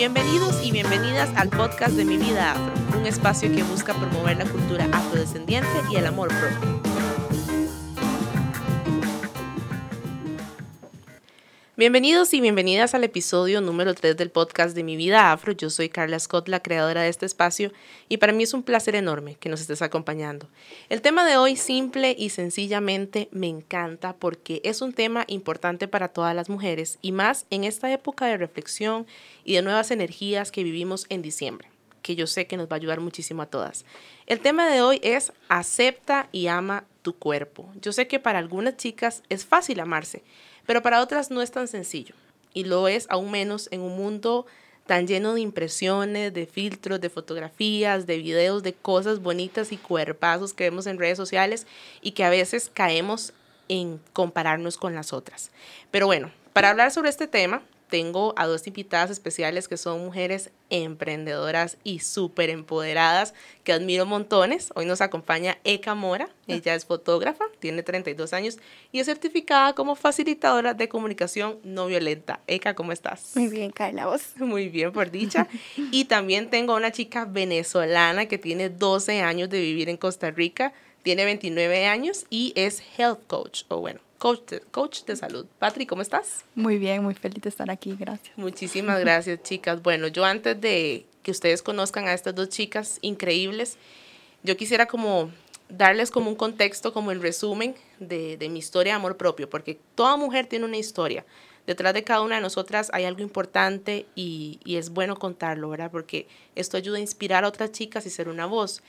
Bienvenidos y bienvenidas al podcast de Mi Vida Afro, un espacio que busca promover la cultura afrodescendiente y el amor propio. Bienvenidos y bienvenidas al episodio número 3 del podcast de Mi Vida Afro. Yo soy Carla Scott, la creadora de este espacio, y para mí es un placer enorme que nos estés acompañando. El tema de hoy simple y sencillamente me encanta porque es un tema importante para todas las mujeres y más en esta época de reflexión y de nuevas energías que vivimos en diciembre, que yo sé que nos va a ayudar muchísimo a todas. El tema de hoy es acepta y ama tu cuerpo. Yo sé que para algunas chicas es fácil amarse pero para otras no es tan sencillo y lo es aún menos en un mundo tan lleno de impresiones, de filtros, de fotografías, de videos, de cosas bonitas y cuerpazos que vemos en redes sociales y que a veces caemos en compararnos con las otras. Pero bueno, para hablar sobre este tema, tengo a dos invitadas especiales que son mujeres emprendedoras y súper empoderadas que admiro montones. Hoy nos acompaña Eka Mora, ella es fotógrafa, tiene 32 años y es certificada como facilitadora de comunicación no violenta. Eka, ¿cómo estás? Muy bien, Carla, vos. Muy bien, por dicha. y también tengo a una chica venezolana que tiene 12 años de vivir en Costa Rica, tiene 29 años y es health coach, o bueno, coach de, salud. Patri, ¿cómo estás? Muy bien, muy feliz de estar aquí, gracias. Muchísimas gracias, chicas. Bueno, yo antes de que ustedes conozcan a estas dos chicas increíbles, yo quisiera como darles como un contexto, como el resumen de, de mi historia de amor propio, porque toda mujer tiene una historia. Detrás de cada una de nosotras hay algo importante y, es bueno contarlo, ¿verdad? Porque esto ayuda a inspirar a otras chicas y ser una voz.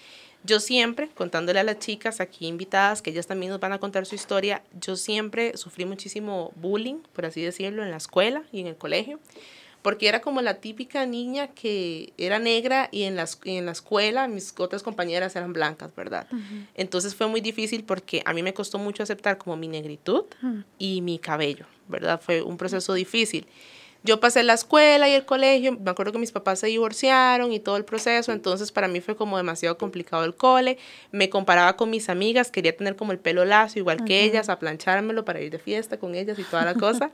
Yo siempre, contándole a las chicas aquí invitadas, que ellas también nos van a contar su historia, yo siempre sufrí muchísimo bullying, por así decirlo, en la escuela y en el colegio, porque era como la típica niña que era negra y en la, en la escuela mis otras compañeras eran blancas, ¿verdad? Entonces fue muy difícil porque a mí me costó mucho aceptar como mi negritud y mi cabello, ¿verdad? Fue un proceso difícil yo pasé la escuela y el colegio, me acuerdo que mis papás se divorciaron y todo el proceso, entonces para mí fue como demasiado complicado el cole, me comparaba con mis amigas, quería tener como el pelo lacio igual que ellas, a planchármelo para ir de fiesta con ellas y toda la cosa.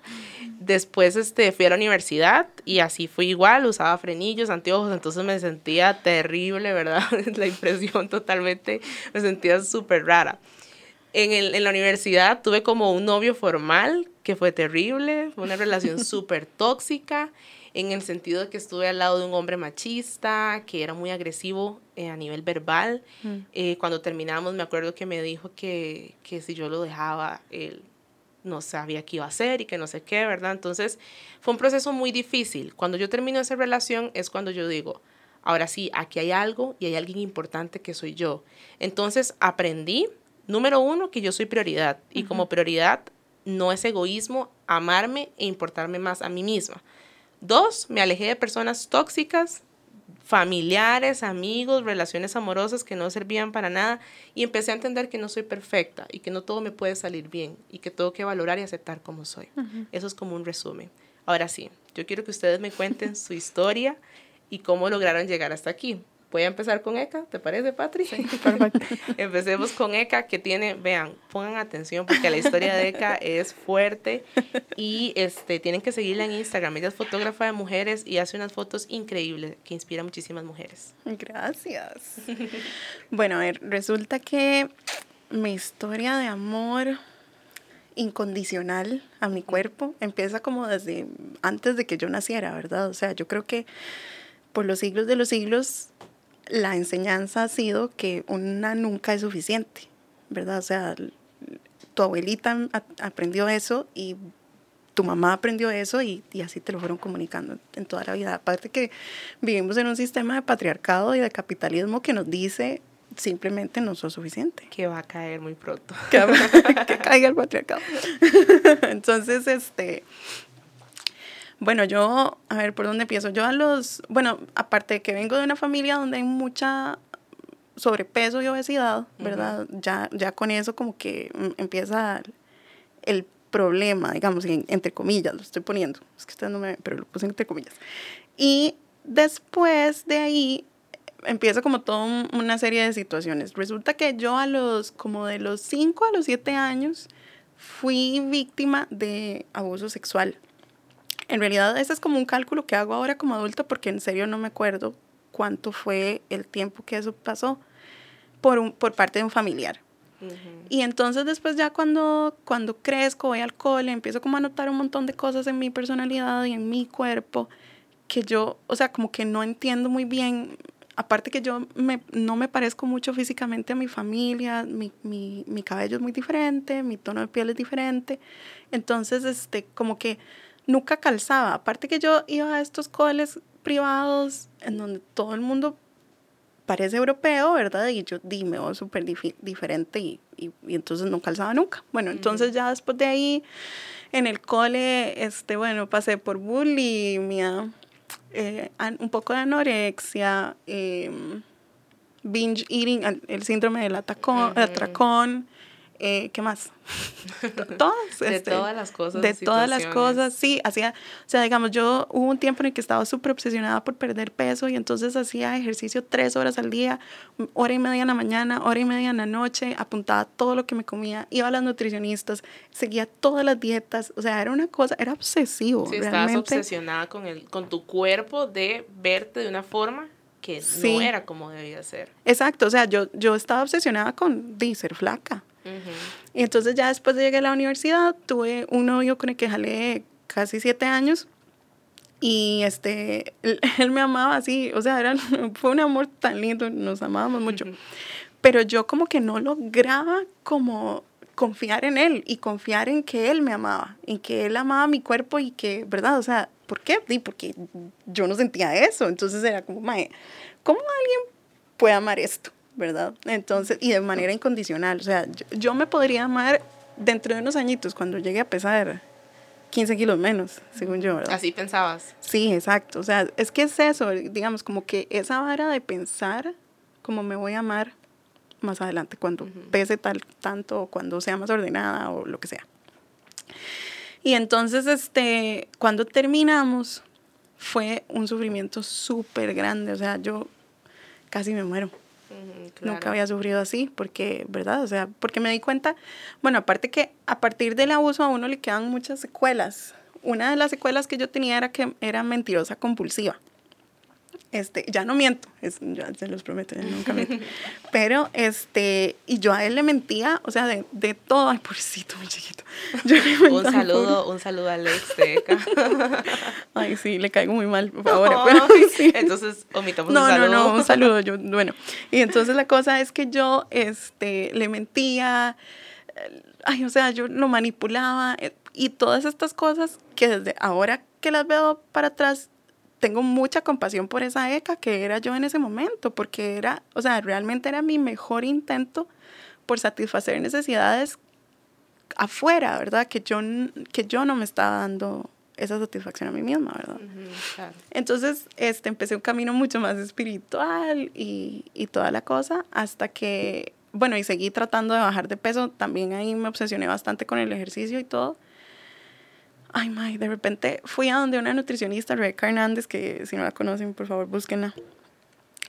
Después este, fui a la universidad y así fui igual, usaba frenillos, anteojos, entonces me sentía terrible, ¿verdad? la impresión totalmente, me sentía súper rara. En, el, en la universidad tuve como un novio formal que fue terrible, fue una relación súper tóxica en el sentido de que estuve al lado de un hombre machista, que era muy agresivo eh, a nivel verbal. Mm. Eh, cuando terminamos me acuerdo que me dijo que, que si yo lo dejaba, él no sabía qué iba a hacer y que no sé qué, ¿verdad? Entonces fue un proceso muy difícil. Cuando yo termino esa relación es cuando yo digo, ahora sí, aquí hay algo y hay alguien importante que soy yo. Entonces aprendí, número uno, que yo soy prioridad y como prioridad no es egoísmo amarme e importarme más a mí misma. Dos, me alejé de personas tóxicas, familiares, amigos, relaciones amorosas que no servían para nada y empecé a entender que no soy perfecta y que no todo me puede salir bien y que tengo que valorar y aceptar como soy. Eso es como un resumen. Ahora sí, yo quiero que ustedes me cuenten su historia y cómo lograron llegar hasta aquí. Voy a empezar con Eka, ¿te parece, Patri? Sí, perfecto. Empecemos con Eka, que tiene, vean, pongan atención porque la historia de Eka es fuerte y este, tienen que seguirla en Instagram. Ella es fotógrafa de mujeres y hace unas fotos increíbles que inspiran a muchísimas mujeres. Gracias. bueno, a ver, resulta que mi historia de amor incondicional a mi cuerpo empieza como desde antes de que yo naciera, ¿verdad? O sea, yo creo que por los siglos de los siglos la enseñanza ha sido que una nunca es suficiente, ¿verdad? O sea, tu abuelita aprendió eso y tu mamá aprendió eso y, así te lo fueron comunicando en toda la vida. Aparte que vivimos en un sistema de patriarcado y de capitalismo que nos dice simplemente no sos suficiente. Que va a caer muy pronto. Que, que caiga el patriarcado. Entonces, este, bueno, yo, a ver, ¿por dónde empiezo? Yo a los, bueno, aparte de que vengo de una familia donde hay mucha sobrepeso y obesidad, ¿verdad? ya, ya con eso como que empieza el problema, digamos, entre comillas, lo estoy poniendo. Es que ustedes no me ven, pero lo puse entre comillas. Y después de ahí empieza como toda una serie de situaciones. Resulta que yo a los, como de los 5 a los 7 años, fui víctima de abuso sexual En realidad ese es como un cálculo que hago ahora como adulto porque en serio no me acuerdo cuánto fue el tiempo que eso pasó por, un, por parte de un familiar. Y entonces después ya cuando, cuando crezco, voy al cole, empiezo como a notar un montón de cosas en mi personalidad y en mi cuerpo que yo, o sea, como que no entiendo muy bien. Aparte que yo me, no me parezco mucho físicamente a mi familia, mi, mi, mi cabello es muy diferente, mi tono de piel es diferente. Entonces, este, como que nunca calzaba. Aparte que yo iba a estos coles privados en donde todo el mundo parece europeo, ¿verdad? Y yo dime, oh, súper diferente y, y, entonces no calzaba nunca. Bueno, entonces ya después de ahí, en el cole, este, bueno, pasé por bulimia, eh, un poco de anorexia, em, binge eating, el, síndrome del atacón, atracón, eh, ¿qué más? todas. de este, todas las cosas. De todas las cosas, sí, hacía, o sea, digamos, yo hubo un tiempo en el que estaba súper obsesionada por perder peso y entonces hacía ejercicio tres horas al día, hora y media en la mañana, hora y media en la noche, apuntaba todo lo que me comía, iba a las nutricionistas, seguía todas las dietas, o sea, era una cosa, era obsesivo. Sí, estabas obsesionada con, el, con tu cuerpo de verte de una forma que no era como debía ser. Exacto, o sea, yo, yo estaba obsesionada con de ser flaca. Y entonces ya después de llegar a la universidad, tuve un novio con el que jalé casi siete años. Y este, él, me amaba así, o sea, era, fue un amor tan lindo, nos amábamos mucho. Pero yo como que no lograba como confiar en él y confiar en que él me amaba, en que él amaba mi cuerpo y que, ¿verdad? O sea, ¿por qué? porque yo no sentía eso. Entonces era como, mae, ¿cómo alguien puede amar esto? ¿Verdad? Entonces, y de manera incondicional. O sea, yo, me podría amar dentro de unos añitos cuando llegue a pesar 15 kilos menos, según yo, ¿verdad? Así pensabas. Sí, exacto. O sea, es que es eso, digamos, como que esa vara de pensar como me voy a amar más adelante, cuando pese tal, tanto, cuando sea más ordenada o lo que sea. Y entonces, este, cuando terminamos, fue un sufrimiento súper grande. O sea, yo casi me muero. Nunca había sufrido así, porque, ¿verdad? O sea, porque me di cuenta, bueno, aparte que a partir del abuso a uno le quedan muchas secuelas. Una de las secuelas que yo tenía era que era mentirosa compulsiva. Este, ya no miento, es, ya se los prometo, ya nunca miento. Pero, este, y yo a él le mentía, o sea, de, de todo, ay, pobrecito, mi chiquito. un saludo, un saludo a Alex de ay, sí, le caigo muy mal ahora, pero sí. Entonces, omitamos no, un saludo. No, no, un saludo, yo, bueno. Y entonces la cosa es que yo, este, le mentía, ay, o sea, yo lo manipulaba, eh, y todas estas cosas que desde ahora que las veo para atrás tengo mucha compasión por esa ECA que era yo en ese momento, porque era, o sea, realmente era mi mejor intento por satisfacer necesidades afuera, ¿verdad? Que yo, que yo no me estaba dando esa satisfacción a mí misma, ¿verdad? Entonces, este, empecé un camino mucho más espiritual y, y toda la cosa, hasta que, bueno, y seguí tratando de bajar de peso, también ahí me obsesioné bastante con el ejercicio y todo, ay, my, de repente fui a donde una nutricionista, Rebeca Hernández, que si no la conocen, por favor, búsquenla.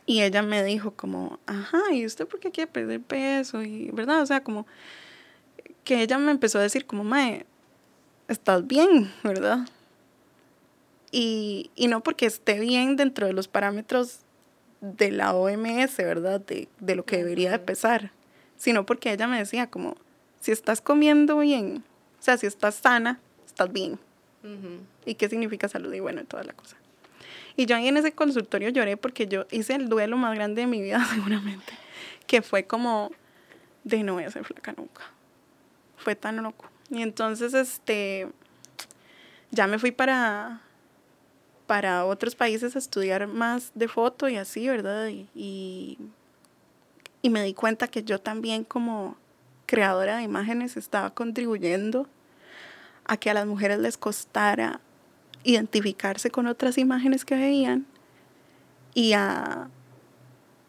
Y ella me dijo como, ajá, ¿y usted por qué quiere perder peso? Y, ¿verdad? O sea, como que ella me empezó a decir como, mae, estás bien, ¿verdad? Y, y no porque esté bien dentro de los parámetros de la OMS, ¿verdad? De, de lo que debería de pesar, sino porque ella me decía como, si estás comiendo bien, o sea, si estás sana, estás bien. ¿Y qué significa salud? Y bueno, toda la cosa. Y yo ahí en ese consultorio lloré porque yo hice el duelo más grande de mi vida, seguramente, que fue como de no voy a ser flaca nunca. Fue tan loco. Y entonces, este, ya me fui para, para otros países a estudiar más de foto y así, ¿verdad? y, y me di cuenta que yo también como creadora de imágenes estaba contribuyendo a que a las mujeres les costara identificarse con otras imágenes que veían y a,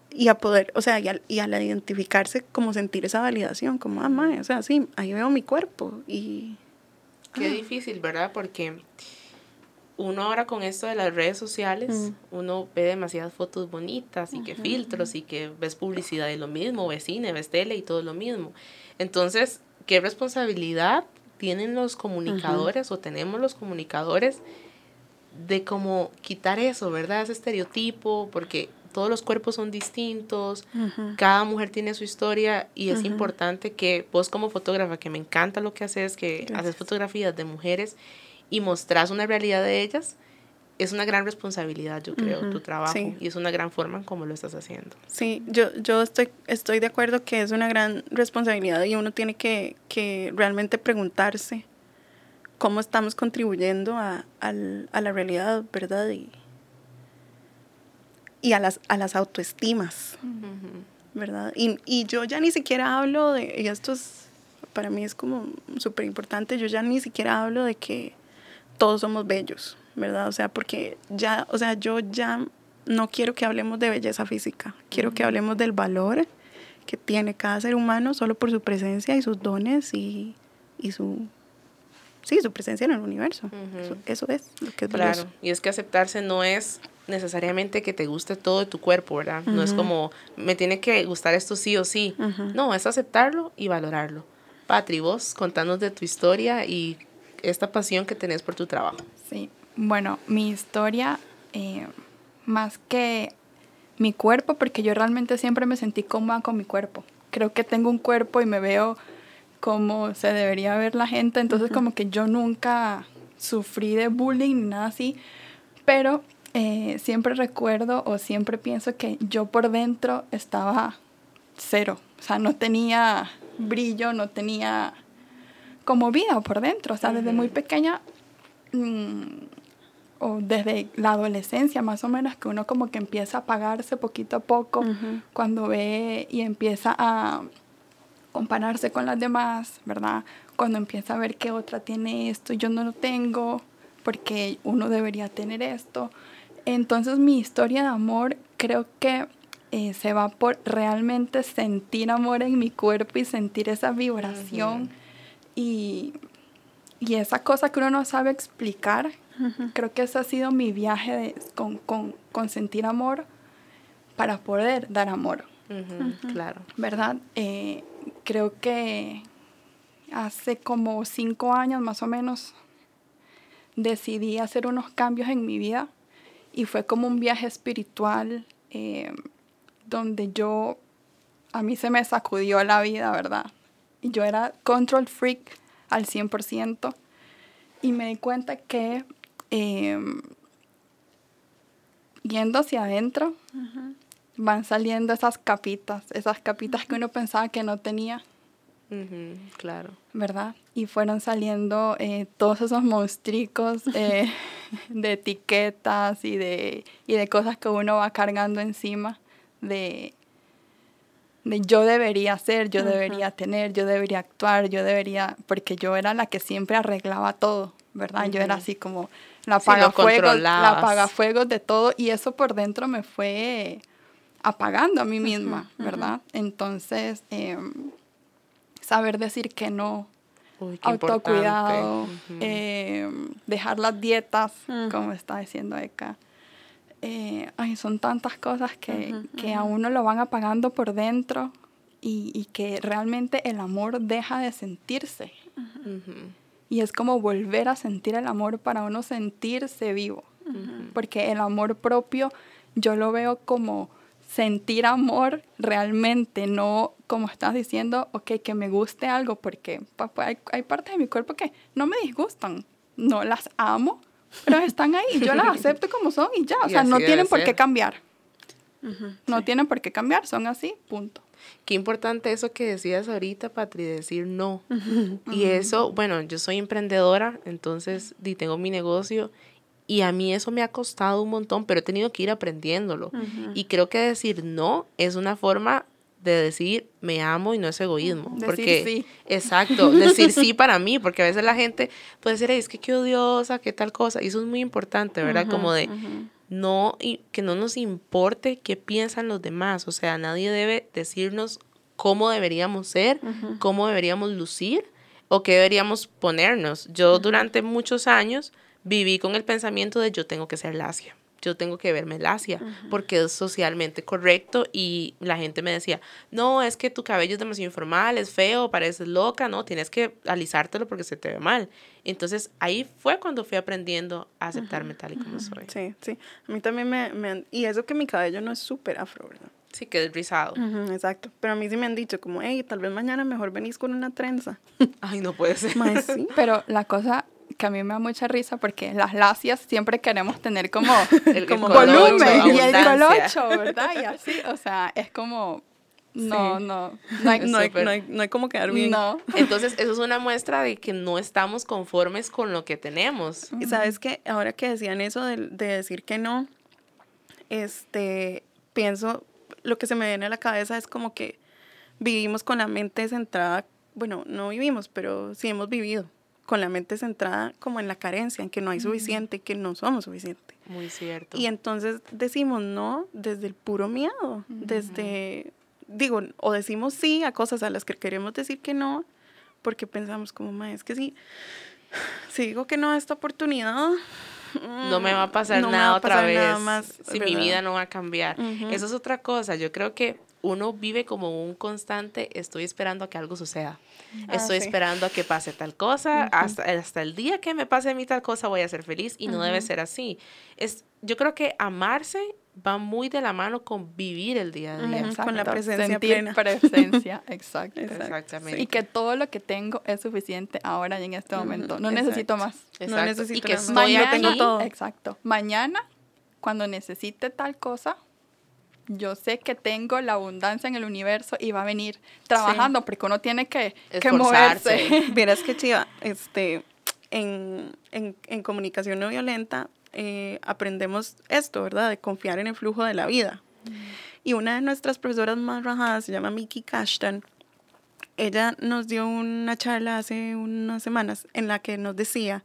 y a poder, o sea, y, a, y al identificarse como sentir esa validación, como, ah, o sea, sí, ahí veo mi cuerpo y... Qué ah. difícil, ¿verdad? Porque uno ahora con esto de las redes sociales, mm. uno ve demasiadas fotos bonitas y que filtros y que ves publicidad y lo mismo, ves cine, ves tele y todo lo mismo. Entonces, qué responsabilidad tienen los comunicadores o tenemos los comunicadores de como quitar eso, ¿verdad? Ese estereotipo, porque todos los cuerpos son distintos, cada mujer tiene su historia y es importante que vos como fotógrafa, que me encanta lo que haces, que haces fotografías de mujeres y mostrás una realidad de ellas, es una gran responsabilidad, yo creo, tu trabajo. Y es una gran forma en cómo lo estás haciendo. Sí, yo, yo estoy, estoy de acuerdo que es una gran responsabilidad y uno tiene que, que realmente preguntarse cómo estamos contribuyendo a, a, la realidad, ¿verdad? Y, y a, las, a las autoestimas, ¿verdad? Y, y yo ya ni siquiera hablo de, y esto es, para mí es como súper importante, yo ya ni siquiera hablo de que todos somos bellos, ¿verdad? O sea, porque ya, o sea, yo ya no quiero que hablemos de belleza física, quiero que hablemos del valor que tiene cada ser humano solo por su presencia y sus dones y, y su sí, su presencia en el universo. eso, es lo que es Claro, y es que aceptarse no es necesariamente que te guste todo de tu cuerpo, ¿verdad? No es como, me tiene que gustar esto sí o sí. No, es aceptarlo y valorarlo. Patri, vos contanos de tu historia y esta pasión que tenés por tu trabajo. Sí, bueno, mi historia, eh, más que mi cuerpo, porque yo realmente siempre me sentí cómoda con mi cuerpo. Creo que tengo un cuerpo y me veo como se debería ver la gente, entonces como que yo nunca sufrí de bullying ni nada así, pero eh, siempre recuerdo o siempre pienso que yo por dentro estaba cero, o sea, no tenía brillo, no tenía como vida por dentro, o sea, desde muy pequeña mm, o desde la adolescencia más o menos que uno como que empieza a apagarse poquito a poco cuando ve y empieza a compararse con las demás, ¿verdad? Cuando empieza a ver que otra tiene esto y yo no lo tengo, porque uno debería tener esto. Entonces mi historia de amor creo que eh, se va por realmente sentir amor en mi cuerpo y sentir esa vibración y, y, esa cosa que uno no sabe explicar. Creo que ese ha sido mi viaje con, con, con, sentir amor para poder dar amor. Claro. ¿Verdad? Eh, creo que hace como cinco años más o menos decidí hacer unos cambios en mi vida y fue como un viaje espiritual eh, donde yo, a mí se me sacudió la vida, ¿verdad? yo era control freak al 100% y me di cuenta que em, yendo hacia adentro van saliendo esas capitas, esas capitas que uno pensaba que no tenía. claro. ¿Verdad? Y fueron saliendo eh, todos esos monstruos eh, de etiquetas y de, y de cosas que uno va cargando encima de, de yo debería ser, yo debería tener, yo debería actuar, yo debería, porque yo era la que siempre arreglaba todo, ¿verdad? Yo era así como la apagafuegos, la apagafuegos de todo y eso por dentro me fue apagando a mí misma, ¿verdad? Entonces, em, saber decir que no, autocuidado, em, dejar las dietas, como está diciendo Eka. Eh, ay, son tantas cosas que, que, a uno lo van apagando por dentro y, y, que realmente el amor deja de sentirse. Y es como volver a sentir el amor para uno sentirse vivo. Porque el amor propio yo lo veo como sentir amor realmente, no como estás diciendo, ok, que me guste algo, porque pues, hay, hay partes de mi cuerpo que no me disgustan, no las amo, pero están ahí, yo las acepto como son y ya, o sea, no tienen por qué cambiar. no tienen por qué cambiar, son así, punto. Qué importante eso que decías ahorita, Patri, decir no. Y eso, bueno, yo soy emprendedora, entonces y tengo mi negocio y a mí eso me ha costado un montón, pero he tenido que ir aprendiéndolo. Y creo que decir no es una forma de decir me amo y no es egoísmo. Decir porque, sí. Exacto, decir sí para mí, porque a veces la gente puede decir, es que qué odiosa, qué tal cosa. Y eso es muy importante, ¿verdad? Como de no, y que no nos importe qué piensan los demás. O sea, nadie debe decirnos cómo deberíamos ser, cómo deberíamos lucir o qué deberíamos ponernos. Yo durante muchos años viví con el pensamiento de yo tengo que ser lacia. Yo tengo que verme lacia, porque es socialmente correcto y la gente me decía, no, es que tu cabello es demasiado informal, es feo, pareces loca, no, tienes que alisártelo porque se te ve mal. Entonces ahí fue cuando fui aprendiendo a aceptarme tal y como soy. Sí, sí. A mí también me, me y eso que mi cabello no es súper afro, ¿verdad? Sí, que es rizado. exacto. Pero a mí sí me han dicho como, hey, tal vez mañana mejor venís con una trenza. Ay, no puede ser. sí. Pero la cosa que a mí me da mucha risa porque las lacias siempre queremos tener como, El como colocho, volumen y el colocho, ¿verdad? Y así, o sea, es como, no, Sí. no, no hay, No hay, no, hay, no hay como quedar bien. no. Entonces, eso es una muestra de que no estamos conformes con lo que tenemos. Y sabes que ahora que decían eso de, de decir que no, este, pienso, lo que se me viene a la cabeza es como que vivimos con la mente centrada, bueno, no vivimos, pero sí hemos vivido con la mente centrada como en la carencia, en que no hay suficiente, que no somos suficientes. Muy cierto. Y entonces decimos no desde el puro miedo, desde, digo, o decimos sí a cosas a las que queremos decir que no, porque pensamos como, "Ma, es que si, si digo que no a esta oportunidad, no me va a pasar no nada va a otra pasar vez. nada más, si mi vida no va a cambiar. Eso es otra cosa. Yo creo que uno vive como un constante, estoy esperando a que algo suceda. Ah, estoy sí. esperando a que pase tal cosa. hasta, hasta el día que me pase a mí tal cosa voy a ser feliz y no debe ser así. Es, yo creo que amarse va muy de la mano con vivir el día a día. Ujú. con la presencia sentir plena. presencia, exacto. Exacto. Exactamente. Y que todo lo que tengo es suficiente ahora y en este momento. No exacto. necesito más. Exacto. No necesito y que más. estoy Yo tengo todo. Exacto. Mañana, cuando necesite tal cosa, yo sé que tengo la abundancia en el universo y va a venir trabajando porque uno tiene que, que moverse. Vieras que chiva, este, en, en, en comunicación no violenta eh, aprendemos esto, ¿verdad? De confiar en el flujo de la vida. Y una de nuestras profesoras más rajadas se llama Miki Kashtan. Ella nos dio una charla hace unas semanas en la que nos decía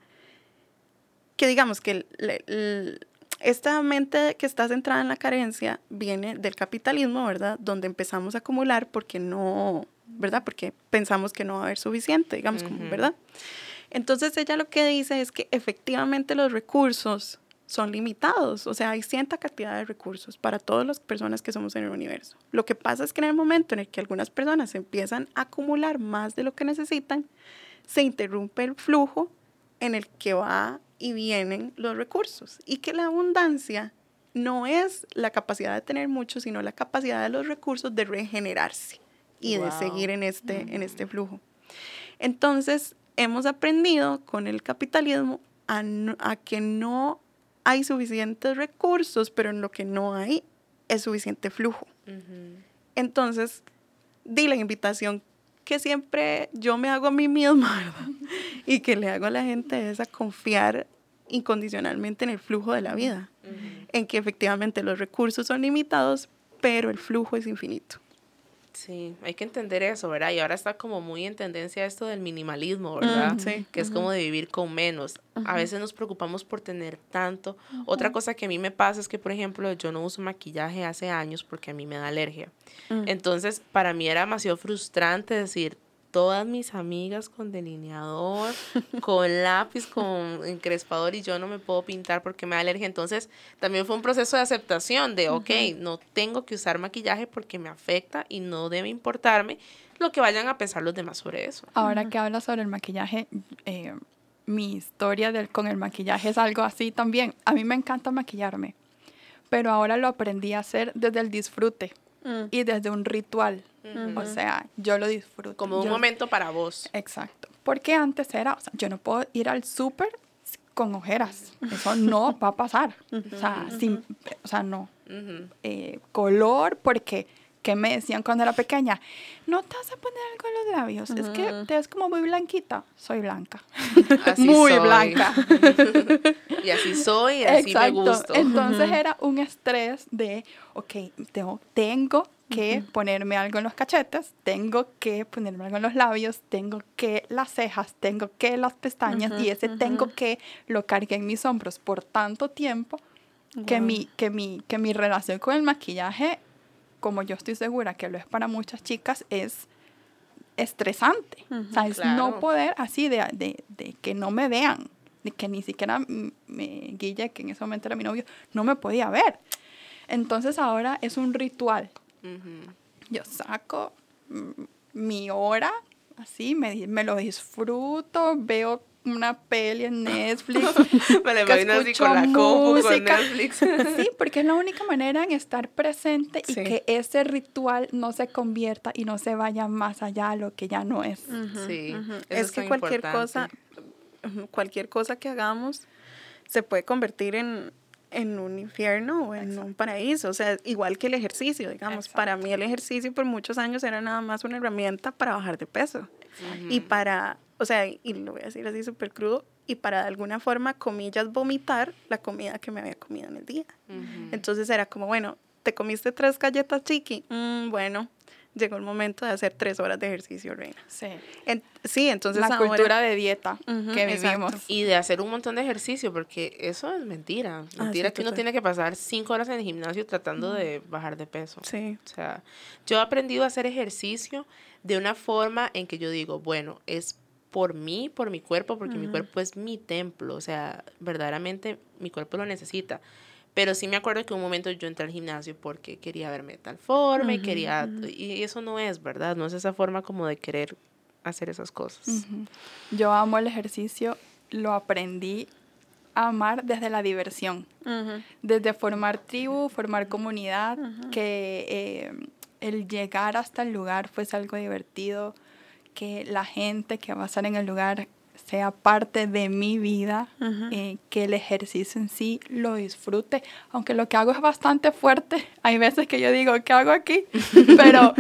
que digamos que el- el- el- esta mente que está centrada en la carencia viene del capitalismo, ¿verdad? Donde empezamos a acumular porque no, ¿verdad? Porque pensamos que no va a haber suficiente, digamos, como. ¿verdad? Entonces ella lo que dice es que efectivamente los recursos son limitados, o sea, hay cierta cantidad de recursos para todas las personas que somos en el universo. Lo que pasa es que en el momento en el que algunas personas empiezan a acumular más de lo que necesitan, se interrumpe el flujo en el que va y vienen los recursos y que la abundancia no es la capacidad de tener mucho, sino la capacidad de los recursos de regenerarse y de seguir en este, en este flujo. Entonces, hemos aprendido con el capitalismo a, no- a que no hay suficientes recursos, pero en lo que no hay es suficiente flujo. Entonces, di la invitación que siempre yo me hago a mí misma, ¿verdad? Y que le hago a la gente es a confiar incondicionalmente en el flujo de la vida, en que efectivamente los recursos son limitados, pero el flujo es infinito. Sí, hay que entender eso, ¿verdad? Y ahora está como muy en tendencia esto del minimalismo, ¿verdad? Mm, sí. Que es como de vivir con menos. A veces nos preocupamos por tener tanto. Otra cosa que a mí me pasa es que, por ejemplo, yo no uso maquillaje hace años porque a mí me da alergia. Mm. Entonces, para mí era demasiado frustrante decir, todas mis amigas con delineador, con lápiz, con encrespador y yo no me puedo pintar porque me da alergia. Entonces, también fue un proceso de aceptación de, ok, no tengo que usar maquillaje porque me afecta y no debe importarme lo que vayan a pensar los demás sobre eso. Ahora que hablas sobre el maquillaje, eh, mi historia del, con el maquillaje es algo así también. A mí me encanta maquillarme, pero ahora lo aprendí a hacer desde el disfrute Mm. y desde un ritual. O sea, yo lo disfruto. Como un Yo- momento para vos. Exacto. Porque antes era, o sea, yo no puedo ir al súper con ojeras. Eso no va a pasar. O sea, sin, o sea no. Eh, color, porque, ¿qué me decían cuando era pequeña? No te vas a poner algo en los labios. Es que te ves como muy blanquita. Soy blanca. Así muy soy. blanca. Y así soy, y así me gusto. Entonces era un estrés de, ok, tengo, tengo que ponerme algo en los cachetes, tengo que ponerme algo en los labios, tengo que las cejas, tengo que las pestañas y ese tengo que lo cargué en mis hombros por tanto tiempo que, mi, que, mi, que mi relación con el maquillaje, como yo estoy segura que lo es para muchas chicas, es estresante. O sea, es Claro. no poder así de, de, de que no me vean. de que ni siquiera me, Guille, que en ese momento era mi novio, no me podía ver. Entonces ahora es un ritual. Yo saco mi hora, así, me, me lo disfruto, veo una peli en Netflix. me la imagino así con la con Netflix. sí, porque es la única manera en estar presente y que ese ritual no se convierta y no se vaya más allá a lo que ya no es. sí, es, que cualquier cosa, cualquier cosa que hagamos se puede convertir en, en un infierno o en un paraíso. O sea, igual que el ejercicio, digamos. Para mí el ejercicio por muchos años era nada más una herramienta para bajar de peso. Y para, o sea, y lo voy a decir así súper crudo, y para de alguna forma, comillas, vomitar la comida que me había comido en el día. Entonces era como, bueno, te comiste tres galletas chiqui, mm, bueno, llegó el momento de hacer tres horas de ejercicio, Reina. Sí. sí, entonces La cultura de dieta que vivimos. Y de hacer un montón de ejercicio, porque eso es mentira. Ah, mentira que uno tiene que pasar cinco horas en el gimnasio tratando de bajar de peso. Sí. O sea, yo he aprendido a hacer ejercicio de una forma en que yo digo, bueno, es por mí, por mi cuerpo, porque mi cuerpo es mi templo, o sea, verdaderamente mi cuerpo lo necesita. Pero sí me acuerdo que un momento yo entré al gimnasio porque quería verme de tal forma y quería... Y eso no es, ¿verdad? No es esa forma como de querer hacer esas cosas. Yo amo el ejercicio, lo aprendí a amar desde la diversión, desde formar tribu, formar comunidad, que eh, el llegar hasta el lugar fuese algo divertido, que la gente que va a estar en el lugar sea parte de mi vida, eh, que el ejercicio en sí lo disfrute, aunque lo que hago es bastante fuerte, hay veces que yo digo, ¿qué hago aquí? Pero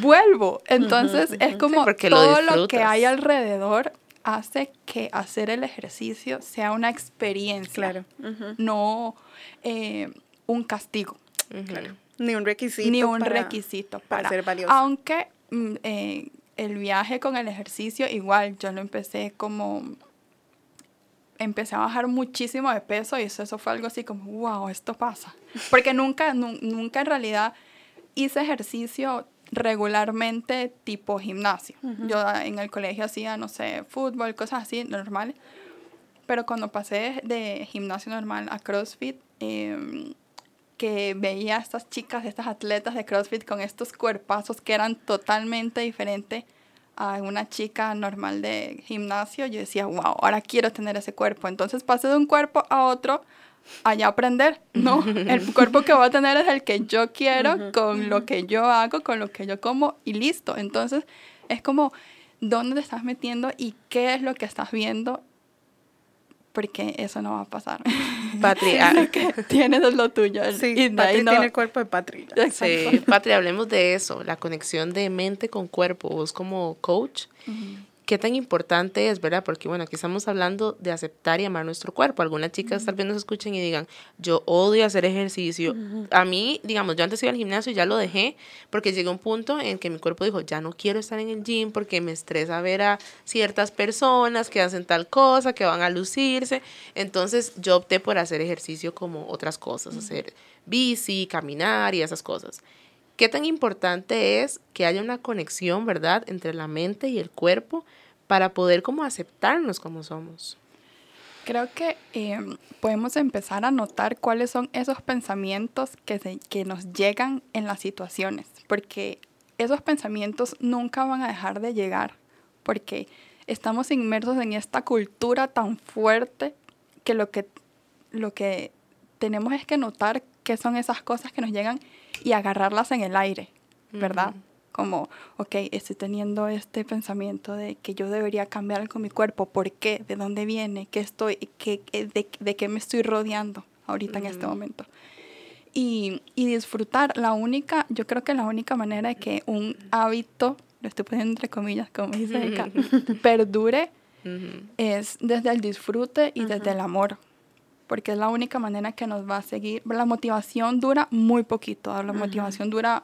vuelvo, entonces es como todo lo, que hay alrededor hace que hacer el ejercicio sea una experiencia, claro. no eh, un castigo. Ni un requisito. Ni un requisito para, ser valioso. Aunque mm, eh, el viaje con el ejercicio, igual, yo lo empecé como, empecé a bajar muchísimo de peso y eso, eso fue algo así como, wow, esto pasa. Porque nunca, nunca en realidad hice ejercicio regularmente tipo gimnasio. Yo en el colegio hacía, no sé, fútbol, cosas así, normales. Pero cuando pasé de gimnasio normal a CrossFit, eh, que veía a estas chicas, estas atletas de CrossFit con estos cuerpazos que eran totalmente diferentes a una chica normal de gimnasio, yo decía, wow, ahora quiero tener ese cuerpo. Entonces pasé de un cuerpo a otro allá aprender, ¿no? El cuerpo que voy a tener es el que yo quiero, con lo que yo hago, con lo que yo como y listo. Entonces es como, ¿dónde te estás metiendo y qué es lo que estás viendo porque eso no va a pasar. Patria. tienes lo tuyo. Sí, y Patria tiene el cuerpo de Patria. Sí, Patria, hablemos de eso, la conexión de mente con cuerpo. Vos como coach, qué tan importante es, ¿verdad? Porque bueno, aquí estamos hablando de aceptar y amar nuestro cuerpo. Algunas chicas tal vez nos escuchen y digan, yo odio hacer ejercicio. A mí, digamos, yo antes iba al gimnasio y ya lo dejé porque llegó un punto en que mi cuerpo dijo, ya no quiero estar en el gym porque me estresa ver a ciertas personas que hacen tal cosa, que van a lucirse. Entonces yo opté por hacer ejercicio como otras cosas, hacer bici, caminar y esas cosas. ¿Qué tan importante es que haya una conexión, verdad, entre la mente y el cuerpo para poder como aceptarnos como somos? Creo que em, podemos empezar a notar cuáles son esos pensamientos que, que nos llegan en las situaciones, porque esos pensamientos nunca van a dejar de llegar, porque estamos inmersos en esta cultura tan fuerte que lo que, lo que tenemos es que notar qué son esas cosas que nos llegan y agarrarlas en el aire, ¿verdad? Como, ok, estoy teniendo este pensamiento de que yo debería cambiar con mi cuerpo, ¿por qué? ¿De dónde viene? ¿Qué estoy, qué, de, de, qué me estoy rodeando ahorita en este momento? Y, y, disfrutar, la única, yo creo que la única manera de que un hábito, lo estoy poniendo entre comillas, como dice acá, perdure, es desde el disfrute y desde el amor porque es la única manera que nos va a seguir. La motivación dura muy poquito, la motivación dura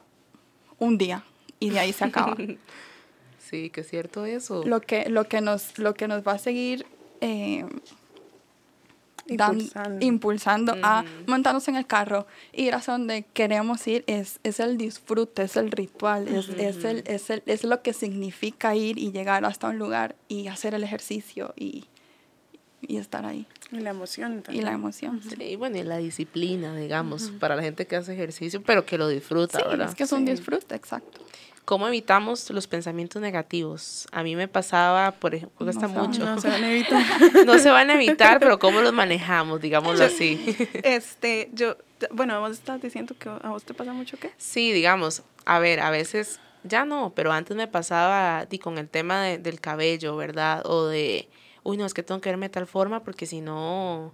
un día y de ahí se acaba. sí, que es cierto eso. Lo que, lo que, nos, lo que nos va a seguir eh, impulsando, impulsando a montarnos en el carro, ir a donde queremos ir, es, es el disfrute, es el ritual, es, es, el, es, el, es lo que significa ir y llegar hasta un lugar y hacer el ejercicio y y estar ahí. Y la emoción Y la emoción. sí. Bueno, y la disciplina, digamos, para la gente que hace ejercicio, pero que lo disfruta, Sí, ¿verdad? es que es un Sí. disfrute, exacto. ¿Cómo evitamos los pensamientos negativos? A mí me pasaba, por ejemplo, No cuesta se van, mucho. No se van a evitar. No se van a evitar, pero ¿cómo los manejamos? Digámoslo así. Este, yo, bueno, vos estás diciendo que a vos te pasa mucho qué? Sí, digamos, a ver, a veces ya no, pero antes me pasaba di, con el tema de- del cabello, ¿verdad? O de, uy, no, es que tengo que verme de tal forma porque si no,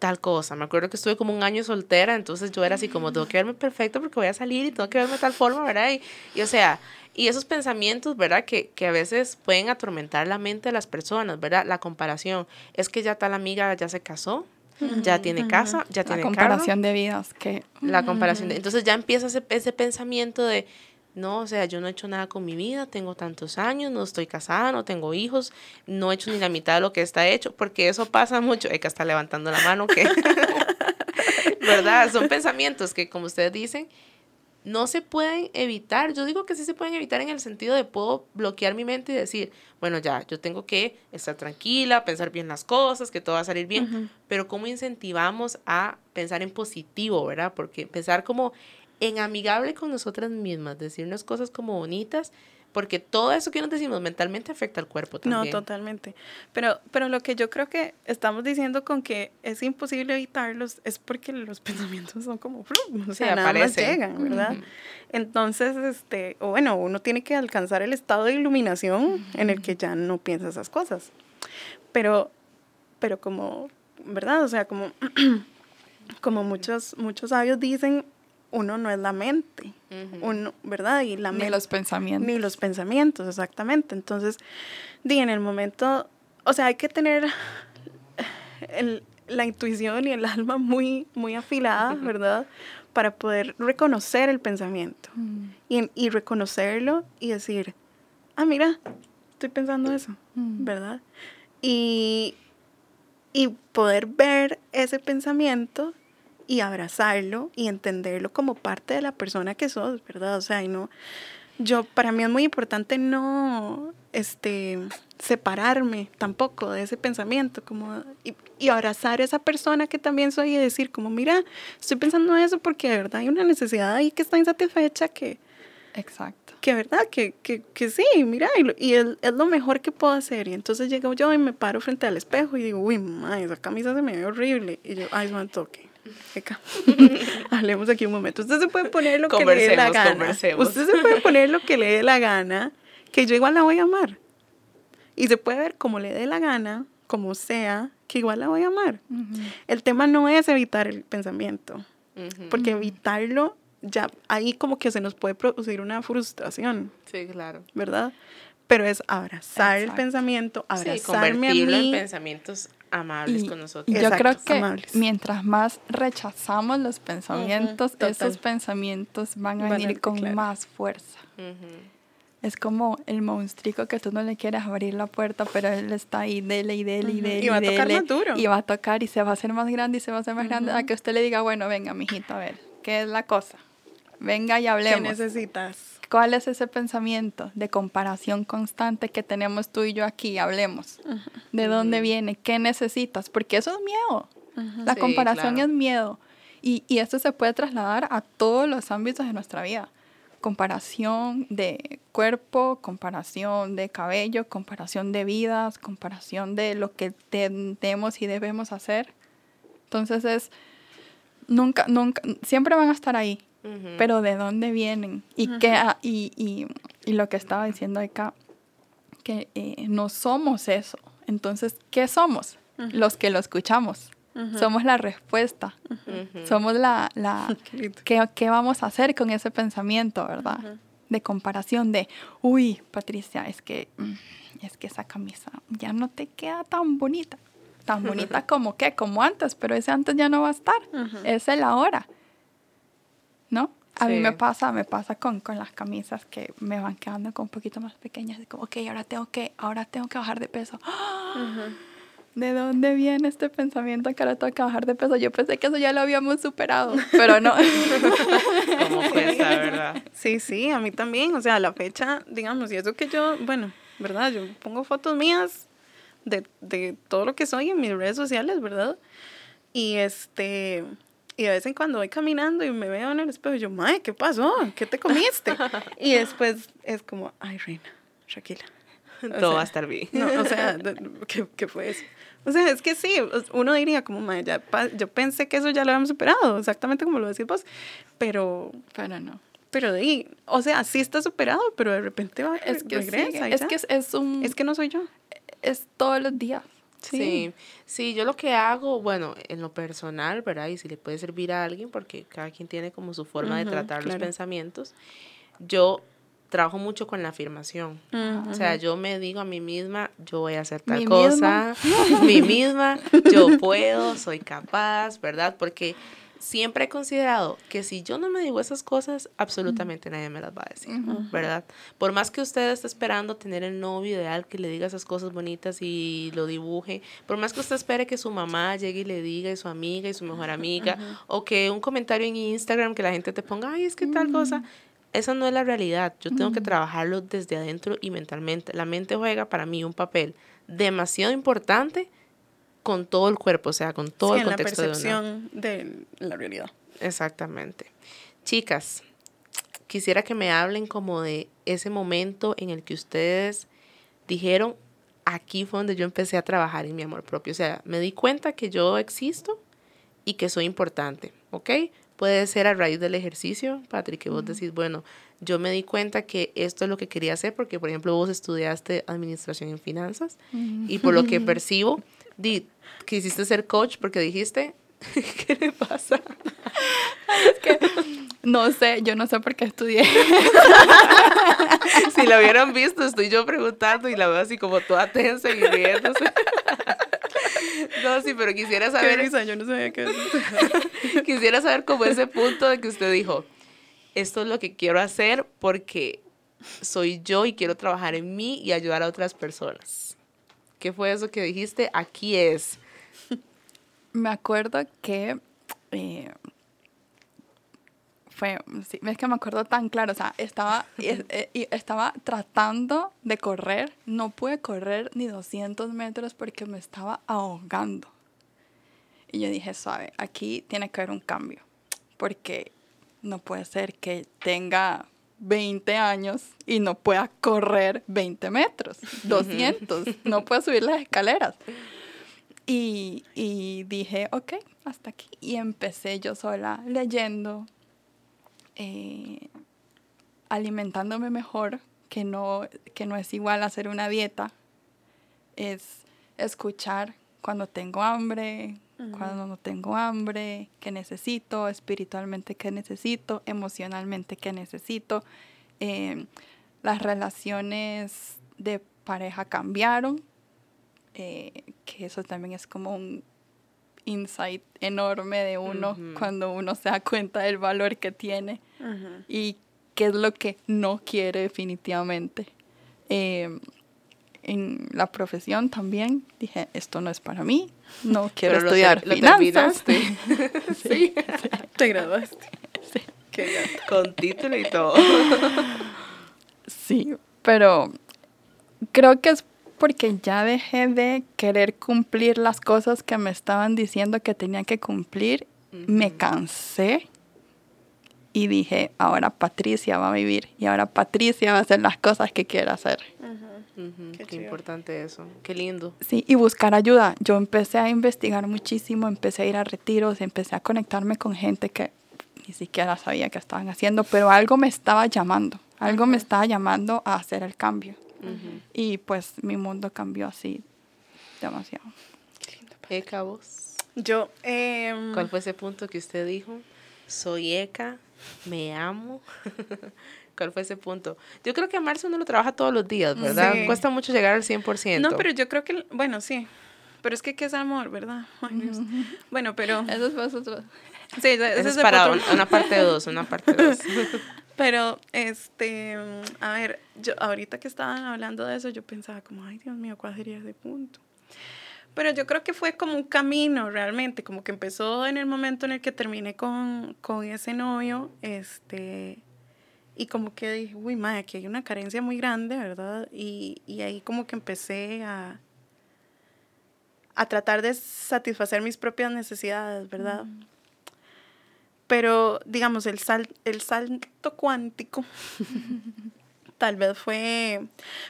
tal cosa. Me acuerdo que estuve como un año soltera, entonces yo era así como, tengo que verme perfecto porque voy a salir y tengo que verme de tal forma, ¿verdad? Y, y, o sea, y esos pensamientos, ¿verdad? Que, que a veces pueden atormentar la mente de las personas, ¿verdad? La comparación. Es que ya tal amiga ya se casó, ya tiene casa, ya La tiene carro comparación de vidas que... la comparación. de- entonces ya empieza ese, ese pensamiento de, no, o sea, yo no he hecho nada con mi vida, tengo tantos años, no estoy casada, no tengo hijos, no he hecho ni la mitad de lo que está hecho, porque eso pasa mucho. Hay que estar levantando la mano, que, ¿verdad? Son pensamientos que, como ustedes dicen, no se pueden evitar. Yo digo que sí se pueden evitar en el sentido de puedo bloquear mi mente y decir, bueno, ya, yo tengo que estar tranquila, pensar bien las cosas, que todo va a salir bien, pero ¿cómo incentivamos a pensar en positivo, verdad? Porque pensar como en amigable con nosotras mismas, decirnos cosas como bonitas, porque todo eso que nos decimos mentalmente afecta al cuerpo No, también. totalmente. Pero, pero lo que yo creo que estamos diciendo con que es imposible evitarlos es porque los pensamientos son como, o Sí, sea, nada más llegan, ¿verdad? Ujú. Entonces, este, o bueno, uno tiene que alcanzar el estado de iluminación en el que ya no piensa esas cosas. Pero, pero como, ¿verdad? O sea, como, como muchos, muchos sabios dicen, uno no es la mente, uno, ¿verdad? Y la Ni mente los pensamientos. ni los pensamientos, exactamente. Entonces, di, en el momento, o sea, hay que tener el- la intuición y el alma muy, muy afilada, ¿verdad? Para poder reconocer el pensamiento Mm, y, y reconocerlo y decir, ah, mira, estoy pensando eso, mm. ¿verdad? Y, y poder ver ese pensamiento y abrazarlo y entenderlo como parte de la persona que sos, ¿verdad? O sea, y no, yo, para mí es muy importante no, este, separarme tampoco de ese pensamiento, como, y, y abrazar a esa persona que también soy y decir como, mira, estoy pensando eso porque de verdad hay una necesidad ahí que está insatisfecha que, Exacto. que verdad, que, que, que sí, mira, y, lo- y es, es lo mejor que puedo hacer. Y entonces llego yo y me paro frente al espejo y digo, uy, mamá, esa camisa se me ve horrible. Y yo, ay, man, toque. Hablemos aquí un momento. Usted se puede poner lo que le dé la gana. conversemos. Usted se puede poner lo que le dé la gana, que yo igual la voy a amar. Y se puede ver como le dé la gana, como sea, que igual la voy a amar. Ujú. El tema no es evitar el pensamiento, Ujú. porque evitarlo, ya ahí como que se nos puede producir una frustración. Sí, claro. ¿verdad? Pero es abrazar el Exacto. pensamiento, Sí, abrazarme a convertirlo en mí. pensamientos amables Y- con y nosotros. yo Exacto, creo que amables. mientras más rechazamos los pensamientos, esos pensamientos van a Van a- venir con claro. más fuerza. Es como el monstruo que tú no le quieres abrir la puerta, pero él está ahí, dele y dele y dele Y va a tocar dele, más duro. Y va a tocar y se va a hacer más grande y se va a hacer más grande. A que usted le diga, bueno, venga, mijito, a ver, ¿qué es la cosa? Venga y ¿Qué hablemos. necesitas? ¿Cuál es ese pensamiento de comparación constante que tenemos tú y yo aquí? Hablemos. ¿De dónde viene? ¿Qué necesitas? Porque eso es miedo. La Sí, comparación claro. es miedo. Y, y esto se puede trasladar a todos los ámbitos de nuestra vida. Comparación de cuerpo, comparación de cabello, comparación de vidas, comparación de lo que tenemos y debemos hacer. Entonces es, nunca, nunca, siempre van a estar ahí, Pero ¿de dónde vienen? Y, qué, y, y, y lo que estaba diciendo acá, que eh, no somos eso. Entonces, ¿qué somos? Los que lo escuchamos. Somos la respuesta. Somos la... la Qué. ¿qué, vamos a hacer con ese pensamiento, verdad? De comparación, de, uy, Patricia, es que, mm, es que esa camisa ya no te queda tan bonita. Tan bonita como qué, como antes, pero ese antes ya no va a estar. Es el ahora. ¿No? A mí me pasa, me pasa con, con las camisas que me van quedando con un poquito más pequeñas. y como, ok, ahora tengo que, ahora tengo que bajar de peso. ¿De dónde viene este pensamiento que ahora tengo que bajar de peso? Yo pensé que eso ya lo habíamos superado, pero no. Como cuesta, ¿verdad? Sí, sí, a mí también. O sea, la fecha, digamos, y eso que yo, bueno, ¿verdad? Yo pongo fotos mías de, de todo lo que soy en mis redes sociales, ¿verdad? Y este, y de vez en cuando voy caminando y me veo en el espejo y yo, mae, ¿qué pasó? ¿Qué te comiste? y después es como, ay, reina, tranquila. Todo va a estar bien. No, o sea, ¿qué, ¿qué, fue eso? O sea, es que sí, uno diría como, mae, ya, yo pensé que eso ya lo habíamos superado, exactamente como lo decís vos, pero, pero no. Pero de ahí, o sea, sí está superado, pero de repente va, es que regresa. Sí, es que es, es, un... Es que no soy yo. Es todos los días. Sí. sí. sí, yo lo que hago, bueno, en lo personal, ¿verdad? Y si le puede servir a alguien, porque cada quien tiene como su forma de tratar los pensamientos, yo trabajo mucho con la afirmación. O sea, yo me digo a mí misma, yo voy a hacer tal cosa, mí misma, yo puedo, soy capaz, ¿verdad? Porque siempre he considerado que si yo no me digo esas cosas, absolutamente nadie me las va a decir, ¿verdad? Por más que usted esté esperando tener el novio ideal que le diga esas cosas bonitas y lo dibuje, por más que usted espere que su mamá llegue y le diga, y su amiga y su mejor amiga, o que un comentario en Instagram que la gente te ponga, ay, es que tal cosa, esa no es la realidad. Yo tengo que trabajarlo desde adentro y mentalmente. La mente juega para mí un papel demasiado importante con todo el cuerpo, o sea, con todo el contexto la percepción de, la realidad. Exactamente. Chicas, quisiera que me hablen como de ese momento en el que ustedes dijeron, aquí fue donde yo empecé a trabajar en mi amor propio. O sea, me di cuenta que yo existo y que soy importante, ¿ok? Puede ser a raíz del ejercicio, Patrick, que vos decís, bueno, yo me di cuenta que esto es lo que quería hacer porque, por ejemplo, vos estudiaste administración en finanzas y por lo que percibo, di, quisiste ser coach porque dijiste, ¿qué le pasa? es que no sé, yo no sé por qué estudié. si la hubieran visto, estoy yo preguntando y la veo así como toda tensa y riéndose. No, sí, pero quisiera saber. Qué risa, yo no sabía qué Quisiera saber cómo ese punto de que usted dijo, esto es lo que quiero hacer porque soy yo y quiero trabajar en mí y ayudar a otras personas. ¿Qué fue eso que dijiste? Aquí es. Me acuerdo que eh, fue, sí, es que me acuerdo tan claro, o sea, estaba, eh, estaba tratando de correr, no pude correr ni 200 metros porque me estaba ahogando. Y yo dije, suave, aquí tiene que haber un cambio, porque no puede ser que tenga 20 años y no pueda correr 20 metros, 200, no puedo subir las escaleras. Y, y, dije, ok, hasta aquí. Y empecé yo sola leyendo, eh, alimentándome mejor, que no, que no es igual hacer una dieta, es escuchar cuando tengo hambre, cuando no tengo hambre, qué necesito, espiritualmente qué necesito, emocionalmente qué necesito. Eh, las relaciones de pareja cambiaron, eh, que eso también es como un insight enorme de uno cuando uno se da cuenta del valor que tiene y qué es lo que no quiere definitivamente. Eh, en la profesión también dije, esto no es para mí, no quiero estudiar finanzas. sí. Te graduaste. Sí. Con título y todo. sí, pero creo que es porque ya dejé de querer cumplir las cosas que me estaban diciendo que tenía que cumplir. Me cansé y dije, ahora Patricia va a vivir y ahora Patricia va a hacer las cosas que quiere hacer. Qué, importante eso, qué lindo. Sí, y buscar ayuda. Yo empecé a investigar muchísimo, empecé a ir a retiros, empecé a conectarme con gente que ni siquiera sabía que estaban haciendo, pero algo me estaba llamando, algo me estaba llamando a hacer el cambio. Y pues mi mundo cambió así demasiado. Eka, vos. Yo. Eh, ¿Cuál fue ese punto que usted dijo? Soy Eka, me amo. ¿Cuál fue ese punto? Yo creo que amarse uno lo trabaja todos los días, ¿verdad? Cuesta mucho llegar al 100%. No, pero yo creo que, bueno, sí. Pero es que, ¿qué es amor, verdad? Bueno, pero... Eso es para Sí, eso, es, para una parte dos, una parte dos. Pero, este, a ver, yo ahorita que estaban hablando de eso, yo pensaba como, ay, Dios mío, ¿cuál sería ese punto? Pero yo creo que fue como un camino realmente, como que empezó en el momento en el que terminé con, con ese novio, este, y como que dije, uy, madre, aquí hay una carencia muy grande, ¿verdad? Y, y ahí como que empecé a, a tratar de satisfacer mis propias necesidades, ¿verdad? Pero, digamos, el, sal, el salto cuántico tal vez fue,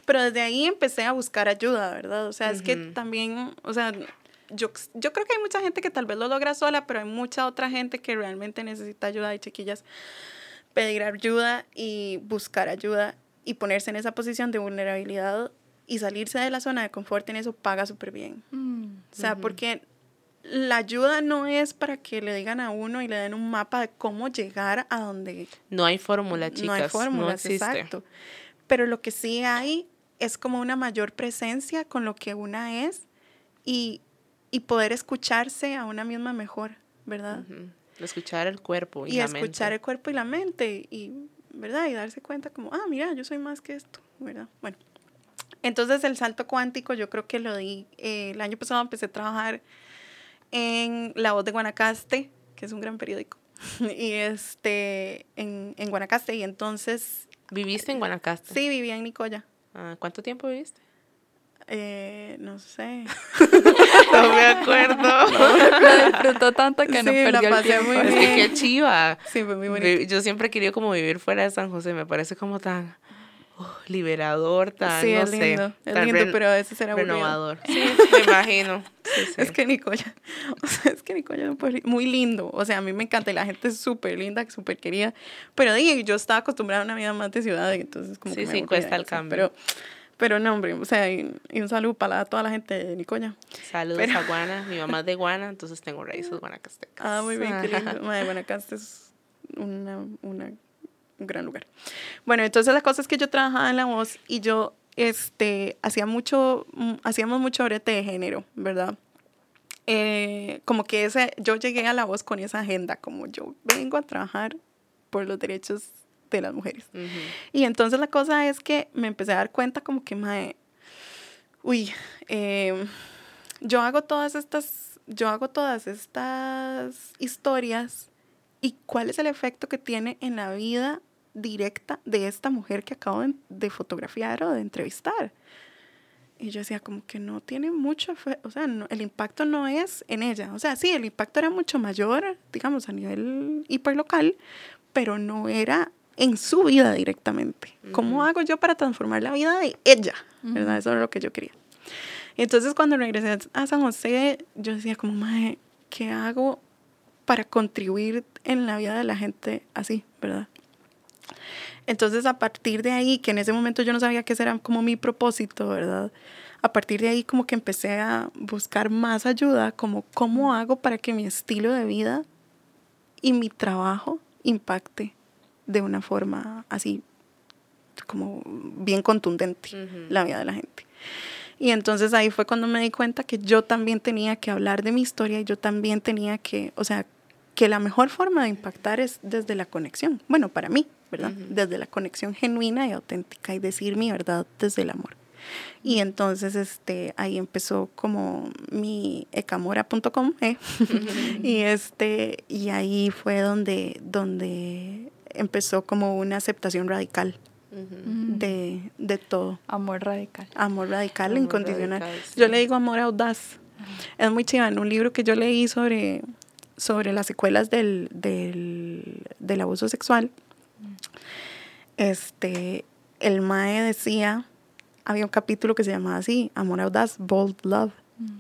pero desde ahí empecé a buscar ayuda, ¿verdad? O sea, es que también, o sea, yo, yo creo que hay mucha gente que tal vez lo logra sola, pero hay mucha otra gente que realmente necesita ayuda y chiquillas, pedir ayuda y buscar ayuda y ponerse en esa posición de vulnerabilidad y salirse de la zona de confort en eso paga súper bien. Mm, o sea, porque la ayuda no es para que le digan a uno y le den un mapa de cómo llegar a donde... No hay fórmula, chicas. No hay fórmula, exacto. Pero lo que sí hay es como una mayor presencia con lo que una es y, y poder escucharse a una misma mejor, ¿verdad? Escuchar el cuerpo y, y la escuchar el cuerpo y la mente y, ¿verdad? Y darse cuenta como, ah, mira, yo soy más que esto, ¿verdad? Bueno, entonces el salto cuántico yo creo que lo di, eh, el año pasado empecé a trabajar en La Voz de Guanacaste, que es un gran periódico, y este, en, en Guanacaste, y entonces... ¿Viviste en Guanacaste? Sí, vivía en Nicoya. Ah, ¿Cuánto tiempo viviste? Eh, no sé. no me acuerdo. lo disfrutó tanto que no perdió el tiempo. Muy es que qué chiva. Sí, fue muy bonito. Yo siempre he querido como vivir fuera de San José, me parece como tan liberador, tan, sí, no es lindo, sé, es lindo, pero a veces será renovador. Sí, me imagino. Es que Nicoya, o sea, es que Nicoya es muy lindo, o sea, a mí me encanta y la gente es súper linda, súper querida, pero dije, yo estaba acostumbrada a una vida más de ciudad, entonces como sí, que sí, cuesta el cambio. Pero, pero no, hombre, o sea, y, un saludo para toda la gente de Nicoya. Saludos a Guana, mi mamá es de Guana, entonces tengo raíces guanacastecas. Ah, muy bien, qué lindo. Madre, Guanacaste es una, una un gran lugar. Bueno, entonces las cosas que yo trabajaba en la voz y yo este, hacía mucho, mm, hacíamos mucho brete de género, ¿verdad? Eh, como que ese, yo llegué a la voz con esa agenda, como yo vengo a trabajar por los derechos de las mujeres. Y entonces la cosa es que me empecé a dar cuenta como que, mae, uy, em, yo hago todas estas, yo hago todas estas historias y cuál es el efecto que tiene en la vida directa de esta mujer que acabo de, fotografiar o de entrevistar. Y yo decía, como que no tiene mucho, o sea, el impacto no es en ella. O sea, sí, el impacto era mucho mayor, digamos, a nivel hiperlocal, pero no era en su vida directamente. ¿Cómo hago yo para transformar la vida de ella? ¿Verdad? Eso era lo que yo quería. Entonces, cuando regresé a San José, yo decía, como, madre, ¿qué hago para contribuir en la vida de la gente así, verdad? Entonces, a partir de ahí, que en ese momento yo no sabía qué era como mi propósito, ¿verdad? A partir de ahí como que empecé a buscar más ayuda, como cómo hago para que mi estilo de vida y mi trabajo impacte de una forma así como bien contundente la vida de la gente. Y entonces ahí fue cuando me di cuenta que yo también tenía que hablar de mi historia y yo también tenía que, o sea, que la mejor forma de impactar es desde la conexión. Bueno, para mí, ¿verdad? Desde la conexión genuina y auténtica y decir mi verdad desde el amor. Y entonces este, ahí empezó como mi ecamora.com, ¿eh? y, este, y ahí fue donde, donde empezó como una aceptación radical de, de, todo. Amor radical. Amor radical, incondicional. Yo le digo amor audaz. Es muy chiva. En un libro que yo leí sobre, sobre las secuelas del, del, del abuso sexual, este, el Mae decía, había un capítulo que se llamaba así, Amor Audaz, Bold Love. Mm.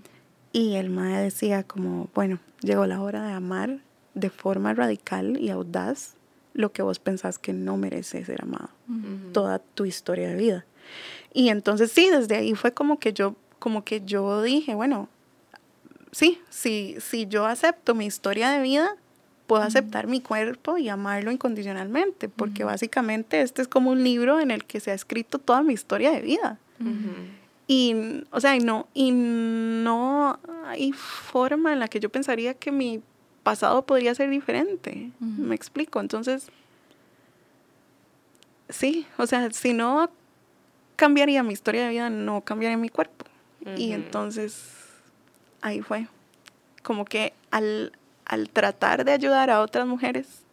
Y el Mae decía como, bueno, llegó la hora de amar de forma radical y audaz lo que vos pensás que no merece ser amado. Toda tu historia de vida. Y entonces sí, desde ahí fue como que yo, como que yo dije, bueno, sí, si, si yo acepto mi historia de vida, puedo aceptar mi cuerpo y amarlo incondicionalmente, porque básicamente este es como un libro en el que se ha escrito toda mi historia de vida. Y, o sea, y no, y no hay forma en la que yo pensaría que mi pasado podría ser diferente. Me explico. Entonces, sí, o sea, si no cambiaría mi historia de vida, no cambiaría mi cuerpo. Y entonces, ahí fue. Como que al, al tratar de ayudar a otras mujeres,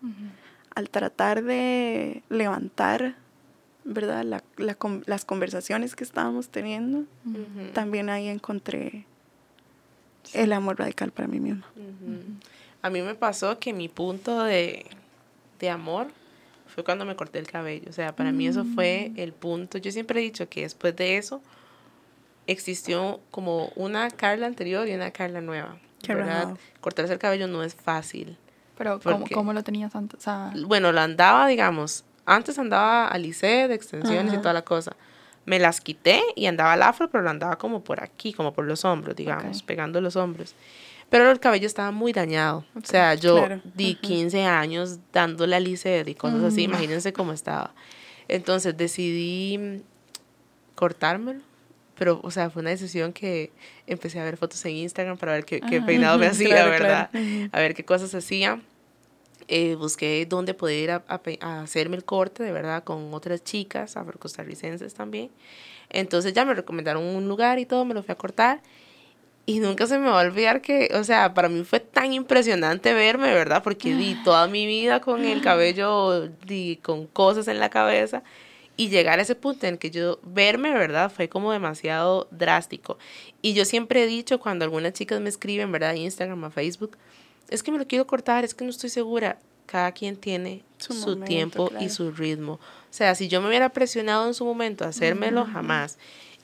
al tratar de levantar, ¿verdad? La, las conversaciones que estábamos teniendo, también ahí encontré el amor radical para mí misma. A mí me pasó que mi punto de, de amor fue cuando me corté el cabello. O sea, para mí eso fue Mm. el punto. Yo siempre he dicho que después de eso existió como una Carla anterior y una Carla nueva. Qué ¿verdad? raro. Cortarse el cabello no es fácil. Pero, ¿cómo, cómo lo tenías antes? O sea, Bueno, lo andaba, digamos, antes andaba a liceo de extensiones y toda la cosa. Me las quité y andaba al afro, pero lo andaba como por aquí, como por los hombros, digamos, pegando los hombros. Pero el cabello estaba muy dañado. O sea, yo Claro. di 15 años dándole a y cosas así, imagínense cómo estaba. Entonces decidí mm, cortármelo. Pero, o sea, fue una decisión que empecé a ver fotos en Instagram para ver qué, qué peinado me hacía, Claro, ¿verdad? claro. A ver qué cosas hacía eh, busqué dónde poder ir a, a a hacerme el corte, de verdad, con otras chicas afrocostarricenses también. Entonces ya me recomendaron un lugar y todo, me lo fui a cortar. Y nunca se me va a olvidar que, o sea, para mí fue tan impresionante verme, ¿verdad? Porque di toda mi vida con el cabello, di con cosas en la cabeza. Y llegar a ese punto en que yo verme, ¿verdad? Fue como demasiado drástico. Y yo siempre he dicho cuando algunas chicas me escriben, ¿verdad? Instagram o Facebook, es que me lo quiero cortar, es que no estoy segura. Cada quien tiene Su su, momento, tiempo y su ritmo. O sea, si yo me hubiera presionado en su momento a hacérmelo, jamás.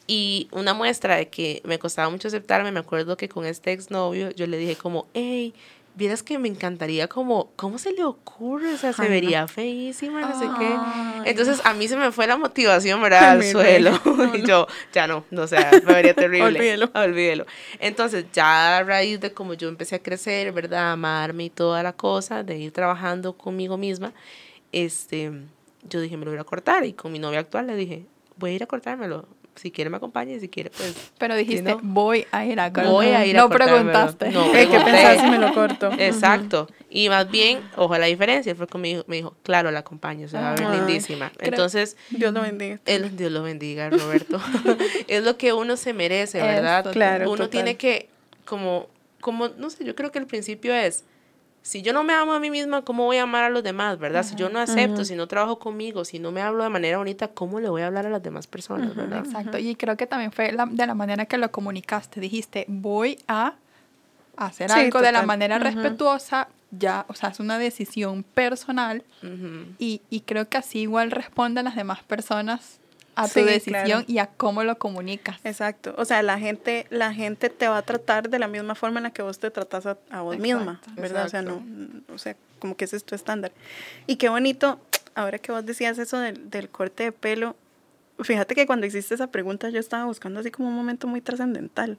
Y una muestra de que me costaba mucho aceptarme, me acuerdo que con este exnovio yo le dije como, hey, vieras que me encantaría como, ¿cómo se le ocurre? O sea, se vería feísima, no sé qué. Entonces a mí se me fue la motivación, ¿verdad? Al suelo. No, y yo, ya no, no, o sea, me vería terrible. Olvídelo. Olvídelo. Entonces ya a raíz de como yo empecé a crecer, ¿verdad? A amarme y toda la cosa, de ir trabajando conmigo misma, este, yo dije, me lo voy a cortar. Y con mi novia actual le dije, voy a ir a cortármelo. Si quiere me acompaña y si quiere, pues pero dijiste, no. voy a ir a Voy a ir a No cortármelo. preguntaste. No. ¿Qué pregunté. pensás si me lo corto? Exacto. Y más bien, ojo, la diferencia fue que me dijo, me dijo claro, la acompaño, se va a ver lindísima. creo- Entonces, Dios lo bendiga. el, Dios lo bendiga, Roberto. es lo que uno se merece, ¿verdad? Claro, uno total. tiene que, como, como, no sé, yo creo que el principio es, si yo no me amo a mí misma, ¿cómo voy a amar a los demás, verdad? Si yo no acepto, si no trabajo conmigo, si no me hablo de manera bonita, ¿cómo le voy a hablar a las demás personas, verdad? Exacto. Y creo que también fue la- de la manera que lo comunicaste. Dijiste, voy a hacer Sí, algo de la manera respetuosa. Ya, o sea, es una decisión personal. Y, y creo que así igual responden las demás personas a tu Sí, decisión claro. y a cómo lo comunicas. Exacto. O sea, la gente, la gente te va a tratar de la misma forma en la que vos te tratas a, a vos misma, Exacto. ¿verdad? O sea, Exacto. no, o sea, como que ese es tu estándar. Y qué bonito, ahora que vos decías eso del, del corte de pelo, fíjate que cuando hiciste esa pregunta yo estaba buscando así como un momento muy trascendental.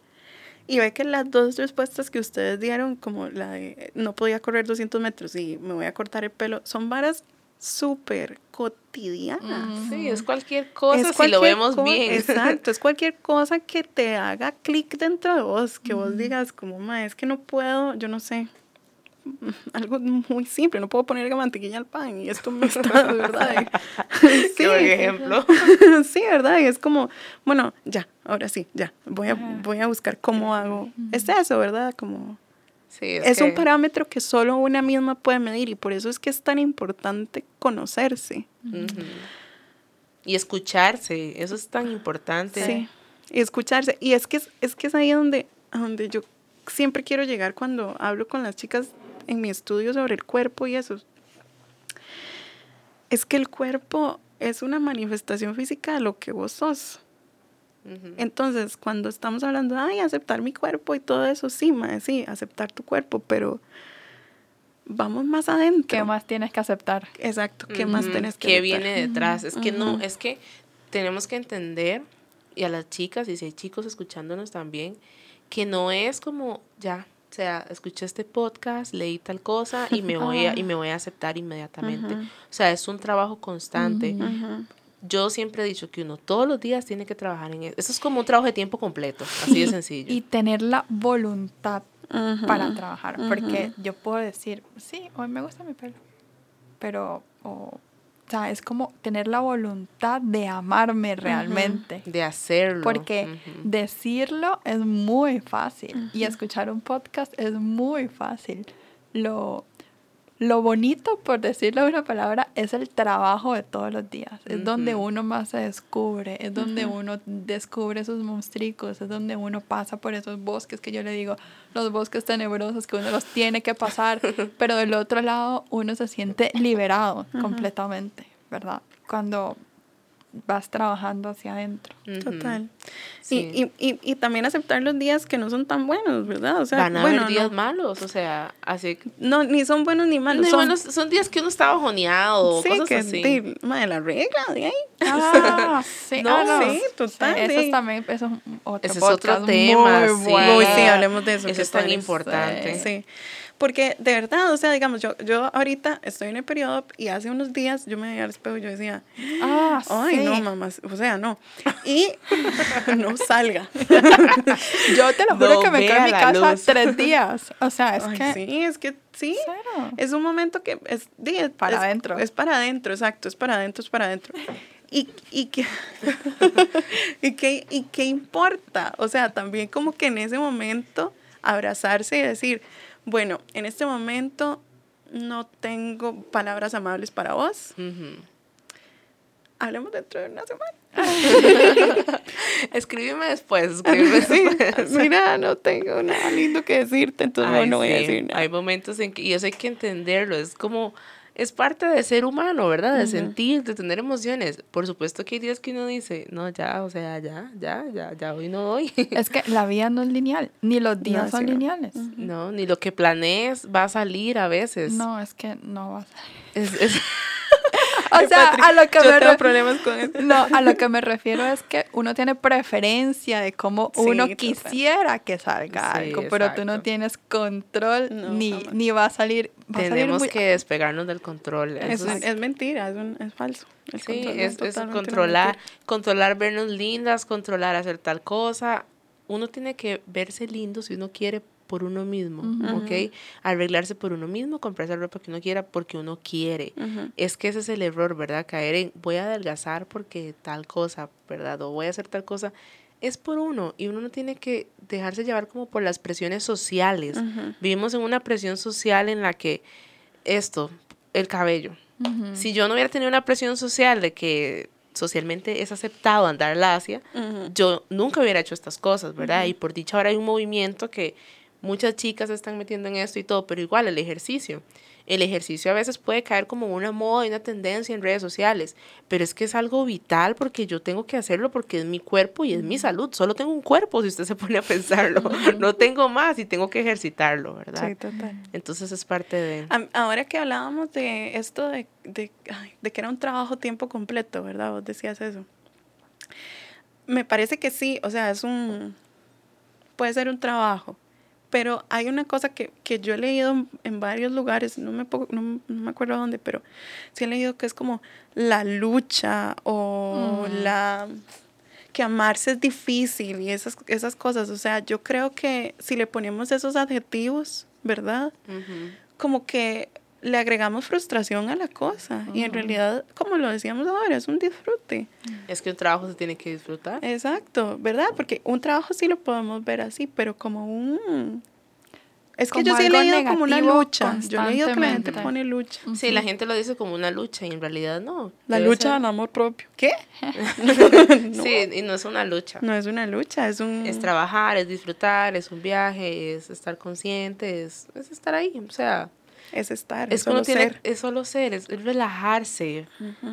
Y ve que las dos respuestas que ustedes dieron, como la de no podía correr 200 metros y me voy a cortar el pelo, son varas súper cotidianas. Sí, es cualquier cosa Es si lo vemos co- bien. Exacto, es cualquier cosa que te haga clic dentro de vos, que vos digas como, ma, es que no puedo, yo no sé, algo muy simple, no puedo poner mantequilla al pan y esto me está, ¿verdad? Y- Qué buen ejemplo. sí, ¿verdad? Y es como, bueno, ya, ahora sí, ya, voy a, voy a buscar cómo hago. Es eso, ¿verdad? Como, Sí, es, un que- parámetro que solo una misma puede medir y por eso es que es tan importante conocerse. Y escucharse, eso es tan importante. Sí, y escucharse. Y es que es, es que es ahí donde, donde yo siempre quiero llegar cuando hablo con las chicas en mi estudio sobre el cuerpo y eso. Es que el cuerpo es una manifestación física de lo que vos sos. Entonces, cuando estamos hablando, ay, aceptar mi cuerpo y todo eso, sí, mae, sí, aceptar tu cuerpo, pero vamos más adentro. ¿Qué más tienes que aceptar? Exacto, ¿qué más tenés que ¿Qué aceptar? viene detrás? Es que no, es que tenemos que entender, y a las chicas, y si hay chicos escuchándonos también, que no es como, ya, o sea, escuché este podcast, leí tal cosa y me voy a, y me voy a aceptar inmediatamente. O sea, es un trabajo constante. Ujú. Yo siempre he dicho que uno todos los días tiene que trabajar en eso. Eso es como un trabajo de tiempo completo, así de sencillo. Y tener la voluntad para trabajar. Porque yo puedo decir, sí, hoy me gusta mi pelo. Pero, o, o sea, es como tener la voluntad de amarme realmente. de hacerlo. Porque decirlo es muy fácil y escuchar un podcast es muy fácil. Lo, lo bonito, por decirlo de una palabra, es el trabajo de todos los días. Es donde uno más se descubre, es donde uno descubre esos monstruos, es donde uno pasa por esos bosques que yo le digo, los bosques tenebrosos que uno los tiene que pasar, pero del otro lado uno se siente liberado completamente, ¿verdad? Cuando vas trabajando hacia adentro. Total. Y, y, y, y, también aceptar los días que no son tan buenos, ¿verdad? O sea, Van a bueno, haber días malos, o sea, así. No, ni son buenos ni malos. son, son días que uno está bajoneado, sí, cosas que, así. De, de la regla, de ahí. Ah, sí, no, ah, no. sí, total. Sí, eso es también, eso es otro Ese es otro tema, muy sí. bueno. Uy, sí, hablemos de eso. Eso que es tan importante. Sí. Porque de verdad, o sea, digamos, yo, yo ahorita estoy en el periodo y hace unos días yo me veía al espejo y yo decía, Ah, ay, sí. no, mamá, o sea, no. Y no salga. Yo te lo juro No que me quedo en mi casa luz. tres días. O sea, es Ay, que... sí, es que sí. Cero. Es un momento que es, di, es- Para es- adentro. Es para adentro, exacto, es para adentro, es para adentro. Y, y, que, y, que, ¿Y qué importa? O sea, también como que en ese momento abrazarse y decir, bueno, en este momento no tengo palabras amables para vos. Hablemos dentro de una semana. Escríbeme después, escríbeme Sí, después. mira, no tengo nada lindo que decirte, entonces Ay, no voy a decir nada. Hay momentos en que, y eso hay que entenderlo, es como, es parte de ser humano, ¿verdad? De sentir, de tener emociones. Por supuesto que hay días que uno dice, no, ya, o sea, ya, ya, ya, ya, hoy no doy. Es que la vida no es lineal, ni los días No, son sí, no. lineales. No, ni lo que planees va a salir a veces. No, es que no va a salir. Es, es- O sea, a lo que yo me tengo problemas con. No, a lo que me refiero es que uno tiene preferencia de cómo Sí, uno total. quisiera que salga Sí, algo, pero tú no tienes control No, ni, jamás. ni va a salir. Va a salir tenemos muy- que despegarnos del control. Es, Eso es- es mentira, es, un- es falso. El Sí, es, es controlar, controlar vernos lindas, controlar hacer tal cosa. Uno tiene que verse lindo si uno quiere por uno mismo, ¿ok? Arreglarse por uno mismo, comprarse la ropa que uno quiera porque uno quiere. Ujú. Es que ese es el error, ¿verdad? Caer en voy a adelgazar porque tal cosa, ¿verdad? O voy a hacer tal cosa. Es por uno y uno no tiene que dejarse llevar como por las presiones sociales. Ujú. Vivimos en una presión social en la que esto, el cabello, si yo no hubiera tenido una presión social de que socialmente es aceptado andar lacia, Ujú. yo nunca hubiera hecho estas cosas, ¿verdad? Y por dicha ahora hay un movimiento que muchas chicas se están metiendo en esto y todo, pero igual el ejercicio. El ejercicio a veces puede caer como una moda y una tendencia en redes sociales, pero es que es algo vital porque yo tengo que hacerlo porque es mi cuerpo y es mi salud. Solo tengo un cuerpo si usted se pone a pensarlo. No tengo más y tengo que ejercitarlo, ¿verdad? Sí, total. Entonces es parte de... Ahora que hablábamos de esto de, de, de que era un trabajo tiempo completo, ¿verdad? Vos decías eso. Me parece que sí, o sea, es un... puede ser un trabajo, pero hay una cosa que, que yo he leído en, varios lugares, no me, no, no me acuerdo dónde, pero sí he leído que es como la lucha o la que amarse es difícil y esas, esas cosas. O sea, yo creo que si le ponemos esos adjetivos, ¿verdad? Como que le agregamos frustración a la cosa. Y en realidad, como lo decíamos ahora, es un disfrute. Es que un trabajo se tiene que disfrutar. Exacto, ¿verdad? Porque un trabajo sí lo podemos ver así, pero como un... Es que Como yo sí he leído como una lucha. Yo he leído que la gente pone lucha. Sí, la gente lo dice como una lucha y en realidad no. La lucha ser- al amor propio. ¿Qué? Sí, y no es una lucha. No es una lucha, es un... Es trabajar, es disfrutar, es un viaje, es estar consciente, es, es estar ahí. O sea, es estar, es es que uno solo tiene, ser. es solo ser, es, es relajarse.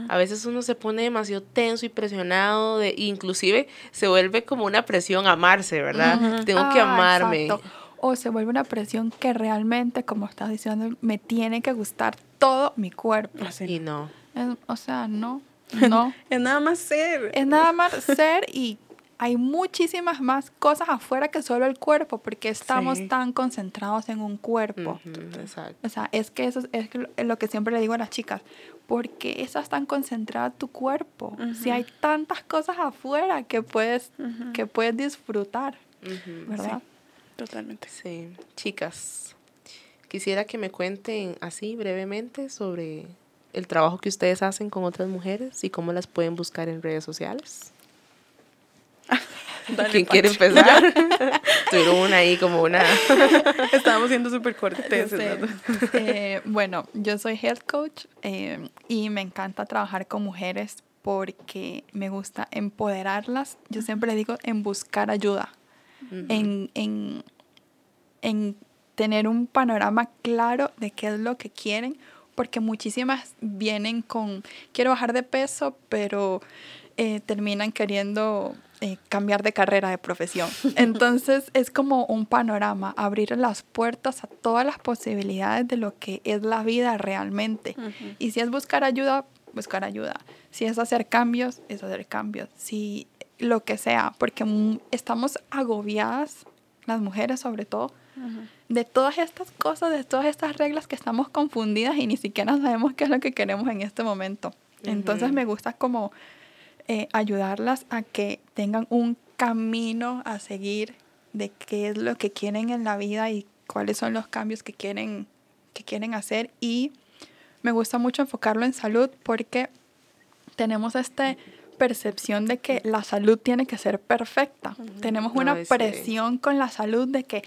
A veces uno se pone demasiado tenso y presionado, de, inclusive se vuelve como una presión amarse, ¿verdad? Tengo que Ah, amarme. exacto. O se vuelve una presión que realmente, como estás diciendo, me tiene que gustar todo mi cuerpo. Así. Y no. Es- o sea, no, no. Es nada más ser. es nada más ser y hay muchísimas más cosas afuera que solo el cuerpo, porque estamos Sí. tan concentrados en un cuerpo. Exacto. O sea, es que eso es lo- es lo que siempre le digo a las chicas. ¿Por qué estás tan concentrada en tu cuerpo? Si hay tantas cosas afuera que puedes, que puedes disfrutar. ¿verdad? Totalmente. Sí, chicas, quisiera que me cuenten así brevemente sobre el trabajo que ustedes hacen con otras mujeres y cómo las pueden buscar en redes sociales. Dale, ¿Quién quiere empezar? Tuvieron ahí como una... Estábamos siendo súper corteses. Eh, bueno, yo soy health coach eh, y me encanta trabajar con mujeres porque me gusta empoderarlas. Yo siempre digo en buscar ayuda, en, en, en tener un panorama claro de qué es lo que quieren, porque muchísimas vienen con, quiero bajar de peso, pero eh, terminan queriendo eh, cambiar de carrera, de profesión. Entonces es como un panorama, abrir las puertas a todas las posibilidades de lo que es la vida realmente. Y si es buscar ayuda, buscar ayuda. Si es hacer cambios, es hacer cambios. Si lo que sea, porque estamos agobiadas, las mujeres sobre todo, de todas estas cosas, de todas estas reglas que estamos confundidas y ni siquiera sabemos qué es lo que queremos en este momento. Entonces me gusta como eh, ayudarlas a que tengan un camino a seguir de qué es lo que quieren en la vida y cuáles son los cambios que quieren, que quieren hacer. Y me gusta mucho enfocarlo en salud porque tenemos esta percepción de que la salud tiene que ser perfecta. Tenemos una presión con la salud de que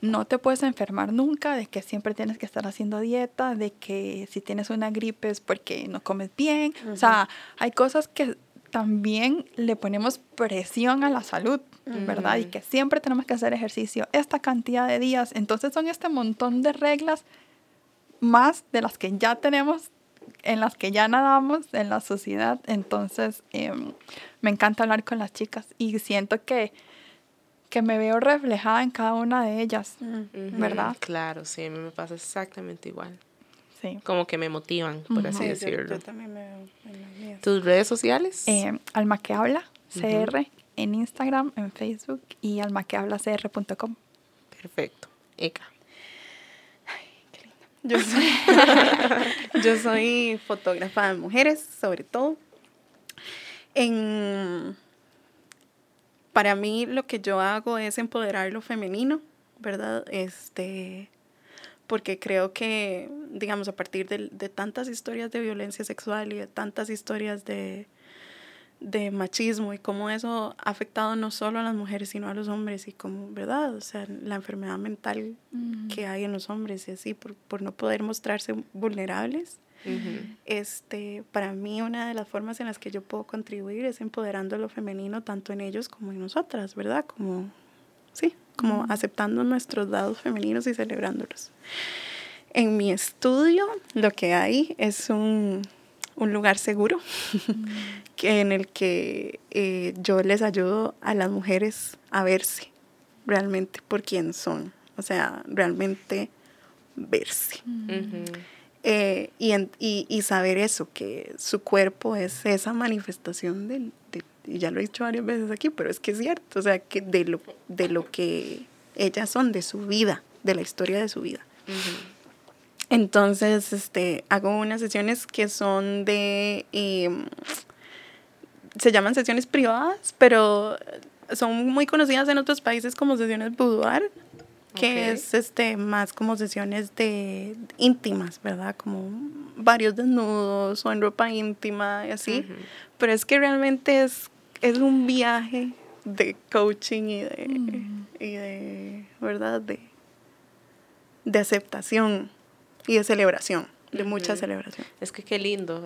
no te puedes enfermar nunca, de que siempre tienes que estar haciendo dieta, de que si tienes una gripe es porque no comes bien. O sea, hay cosas que también le ponemos presión a la salud, ¿verdad? Y que siempre tenemos que hacer ejercicio esta cantidad de días. Entonces son este montón de reglas más de las que ya tenemos, en las que ya nadamos en la sociedad. Entonces em, me encanta hablar con las chicas y siento que que me veo reflejada en cada una de ellas, ¿verdad? Claro, sí, a mí me pasa exactamente igual. Sí. Como que me motivan, por así decirlo. Yo, también me veo en ¿Tus redes sociales? Eh, Alma que habla, CR, en Instagram, en Facebook y almaquehablacr.com. Perfecto. Eka. Ay, qué linda. Yo soy, yo soy fotógrafa de mujeres, sobre todo. En para mí lo que yo hago es empoderar lo femenino, ¿verdad? Este, porque creo que, digamos, a partir de, tantas historias de violencia sexual y de tantas historias de, de machismo y cómo eso ha afectado no solo a las mujeres, sino a los hombres y como, ¿verdad? O sea, la enfermedad mental que hay en los hombres y así, por, por no poder mostrarse vulnerables este, para mí una de las formas en las que yo puedo contribuir es empoderando lo femenino tanto en ellos como en nosotras, ¿verdad? Como, sí, como aceptando nuestros dados femeninos y celebrándolos. En mi estudio lo que hay es un, un lugar seguro que en el que eh, yo les ayudo a las mujeres a verse realmente por quién son, o sea, realmente verse. Eh, y, y, y, saber eso, que su cuerpo es esa manifestación del, y ya lo he dicho varias veces aquí, pero es que es cierto, o sea, que de lo, de lo que ellas son, de su vida, de la historia de su vida. Entonces, este, hago unas sesiones que son de, em, se llaman sesiones privadas, pero son muy conocidas en otros países como sesiones boudoir que es este más como sesiones de íntimas, ¿verdad? Como varios desnudos o en ropa íntima y así. Pero es que realmente es, es un viaje de coaching y de, mm. y de ¿verdad? De, de aceptación y de celebración de mucha celebración. Es que qué lindo.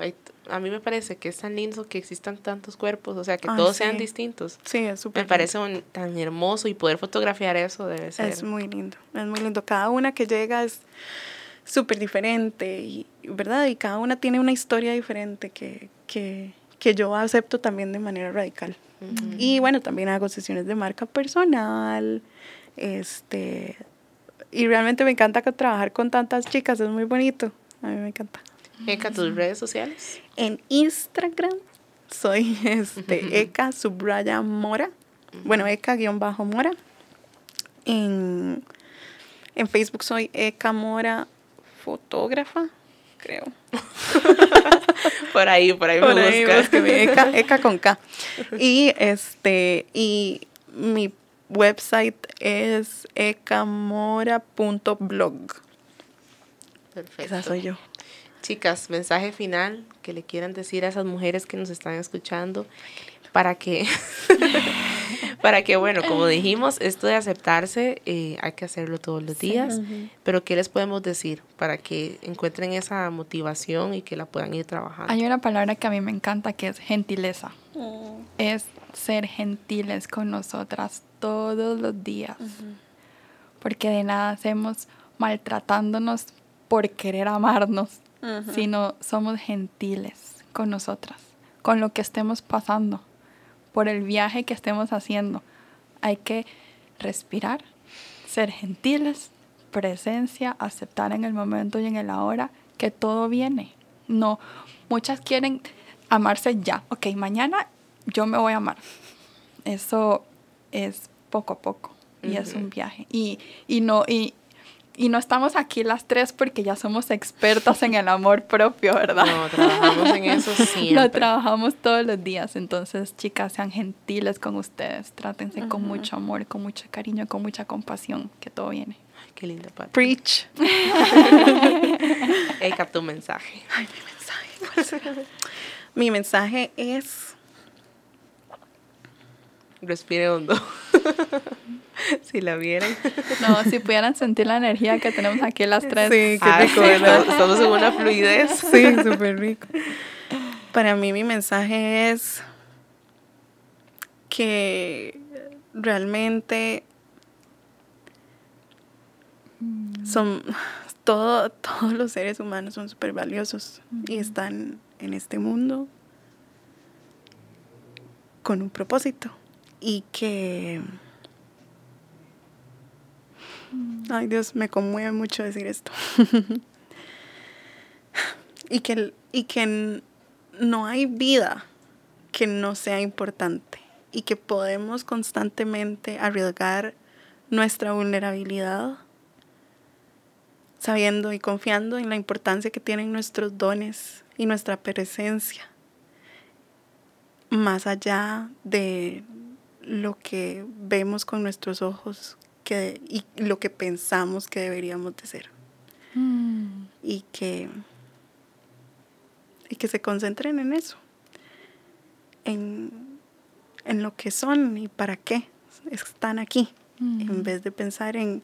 A mí me parece que es tan lindo que existan tantos cuerpos, o sea, que todos sean distintos. Sí, es súper. Me parece tan hermoso y poder fotografiar eso debe ser. Es muy lindo, es muy lindo. Cada una que llega es súper diferente, y, ¿verdad? Y cada una tiene una historia diferente que, que, que yo acepto también de manera radical. Y bueno, también hago sesiones de marca personal, este, y realmente me encanta trabajar con tantas chicas, es muy bonito. A mí me encanta. Eka, tus redes sociales. En Instagram soy este, Eka Subraya Mora. Bueno, Eka-Mora. En, en Facebook soy Eka Mora Fotógrafa, creo. por ahí, por ahí por me ahí Eka, Eka con K. Y este, y mi website es ekamora.blog. Perfecto. Esa soy yo. Chicas, mensaje final que le quieran decir a esas mujeres que nos están escuchando para que, para que, bueno, como dijimos, esto de aceptarse eh, hay que hacerlo todos los días, pero ¿qué les podemos decir para que encuentren esa motivación y que la puedan ir trabajando? Hay una palabra que a mí me encanta que es gentileza. Mm. Es ser gentiles con nosotras todos los días, porque de nada hacemos maltratándonos por querer amarnos, sino somos gentiles con nosotras, con lo que estemos pasando por el viaje que estemos haciendo. Hay que respirar, ser gentiles, presencia, aceptar en el momento y en el ahora que todo viene. No, muchas quieren amarse ya. Ok, mañana yo me voy a amar. Eso es poco a poco y es un viaje. Y, y no, y, y no estamos aquí las tres porque ya somos expertas en el amor propio, ¿verdad? No, trabajamos en eso siempre. Lo trabajamos todos los días. Entonces, chicas, sean gentiles con ustedes. Trátense con mucho amor, con mucho cariño, con mucha compasión, que todo viene. Ay, qué linda parte. Preach. Eka, tu mensaje. Ay, mi mensaje. mi mensaje es... Respire hondo. si la vieran. No, si pudieran sentir la energía que tenemos aquí las tres. Sí, qué ah, rico, Estamos en una fluidez. Sí, súper rico. Para mí mi mensaje es que realmente son todo, todos los seres humanos son súper valiosos y están en este mundo con un propósito y que Ay Dios, me conmueve mucho decir esto. y, que, y que no hay vida que no sea importante y que podemos constantemente arriesgar nuestra vulnerabilidad sabiendo y confiando en la importancia que tienen nuestros dones y nuestra presencia, más allá de lo que vemos con nuestros ojos que, y lo que pensamos que deberíamos de ser. Mm. Y, que, y que se concentren en eso, en, lo que son y para qué están aquí, en mm. vez de pensar en,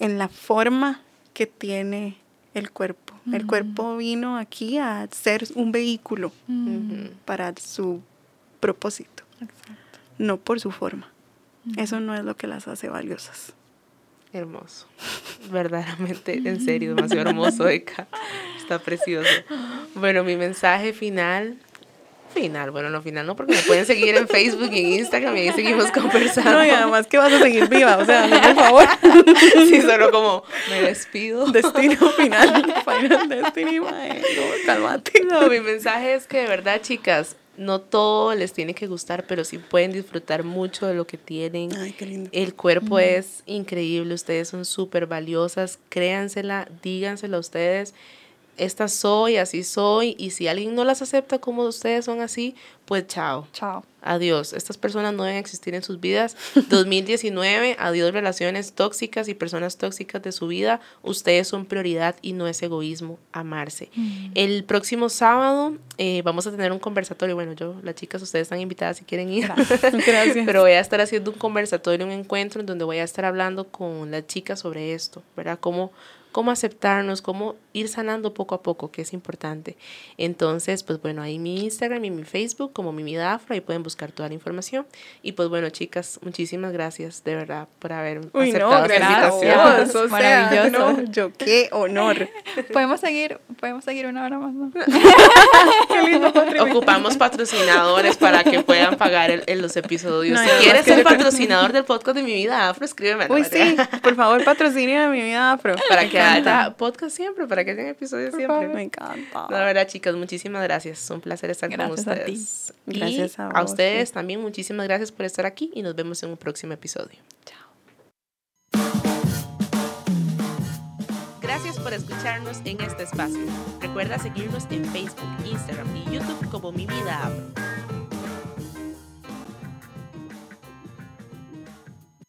la forma que tiene el cuerpo. El mm. cuerpo vino aquí a ser un vehículo para su propósito, no por su forma. Eso no es lo que las hace valiosas. Hermoso. Verdaderamente, en serio, demasiado hermoso, Eka. Está precioso. Bueno, mi mensaje final. Final, bueno, no final, no, porque me pueden seguir en Facebook y en Instagram y ahí seguimos conversando. No, y además que vas a seguir viva, o sea, por favor. Sí, solo como me despido. Destino final, final destiny, no, calmate. No, mi mensaje es que de verdad, chicas, no todo les tiene que gustar, pero sí pueden disfrutar mucho de lo que tienen. Ay, qué lindo. El cuerpo es increíble, ustedes son súper valiosas, créansela, dígansela a ustedes esta soy, así soy, y si alguien no las acepta como ustedes son así, pues chao. Chao. Adiós. Estas personas no deben existir en sus vidas. 2019, adiós relaciones tóxicas y personas tóxicas de su vida. Ustedes son prioridad y no es egoísmo amarse. Mm. El próximo sábado eh, vamos a tener un conversatorio. Bueno, yo, las chicas, ustedes están invitadas si quieren ir. Gracias. Pero voy a estar haciendo un conversatorio, un encuentro en donde voy a estar hablando con las chicas sobre esto, ¿verdad? Cómo cómo aceptarnos, cómo ir sanando poco a poco, que es importante. Entonces, pues bueno, ahí mi Instagram y mi Facebook como mi vida afro, ahí pueden buscar toda la información. Y pues bueno, chicas, muchísimas gracias de verdad por haber aceptado esta invitación. Maravilloso. yo qué honor. podemos seguir, podemos seguir una hora más. qué lindo Ocupamos patrocinadores para que puedan pagar el, los episodios. si quieres ser patrocinador del podcast de mi vida afro, escríbeme. Uy, sí, por favor, patrocine a mi vida afro. Para que haya podcast siempre, para que haya episodios siempre. me encanta. la verdad, chicas, muchísimas gracias. Es un placer estar con ustedes. A ti. Gracias a, a ustedes también, muchísimas gracias por estar aquí y nos vemos en un próximo episodio. Chao. Gracias por escucharnos en este espacio. Recuerda seguirnos en Facebook, Instagram y YouTube como Mi Vida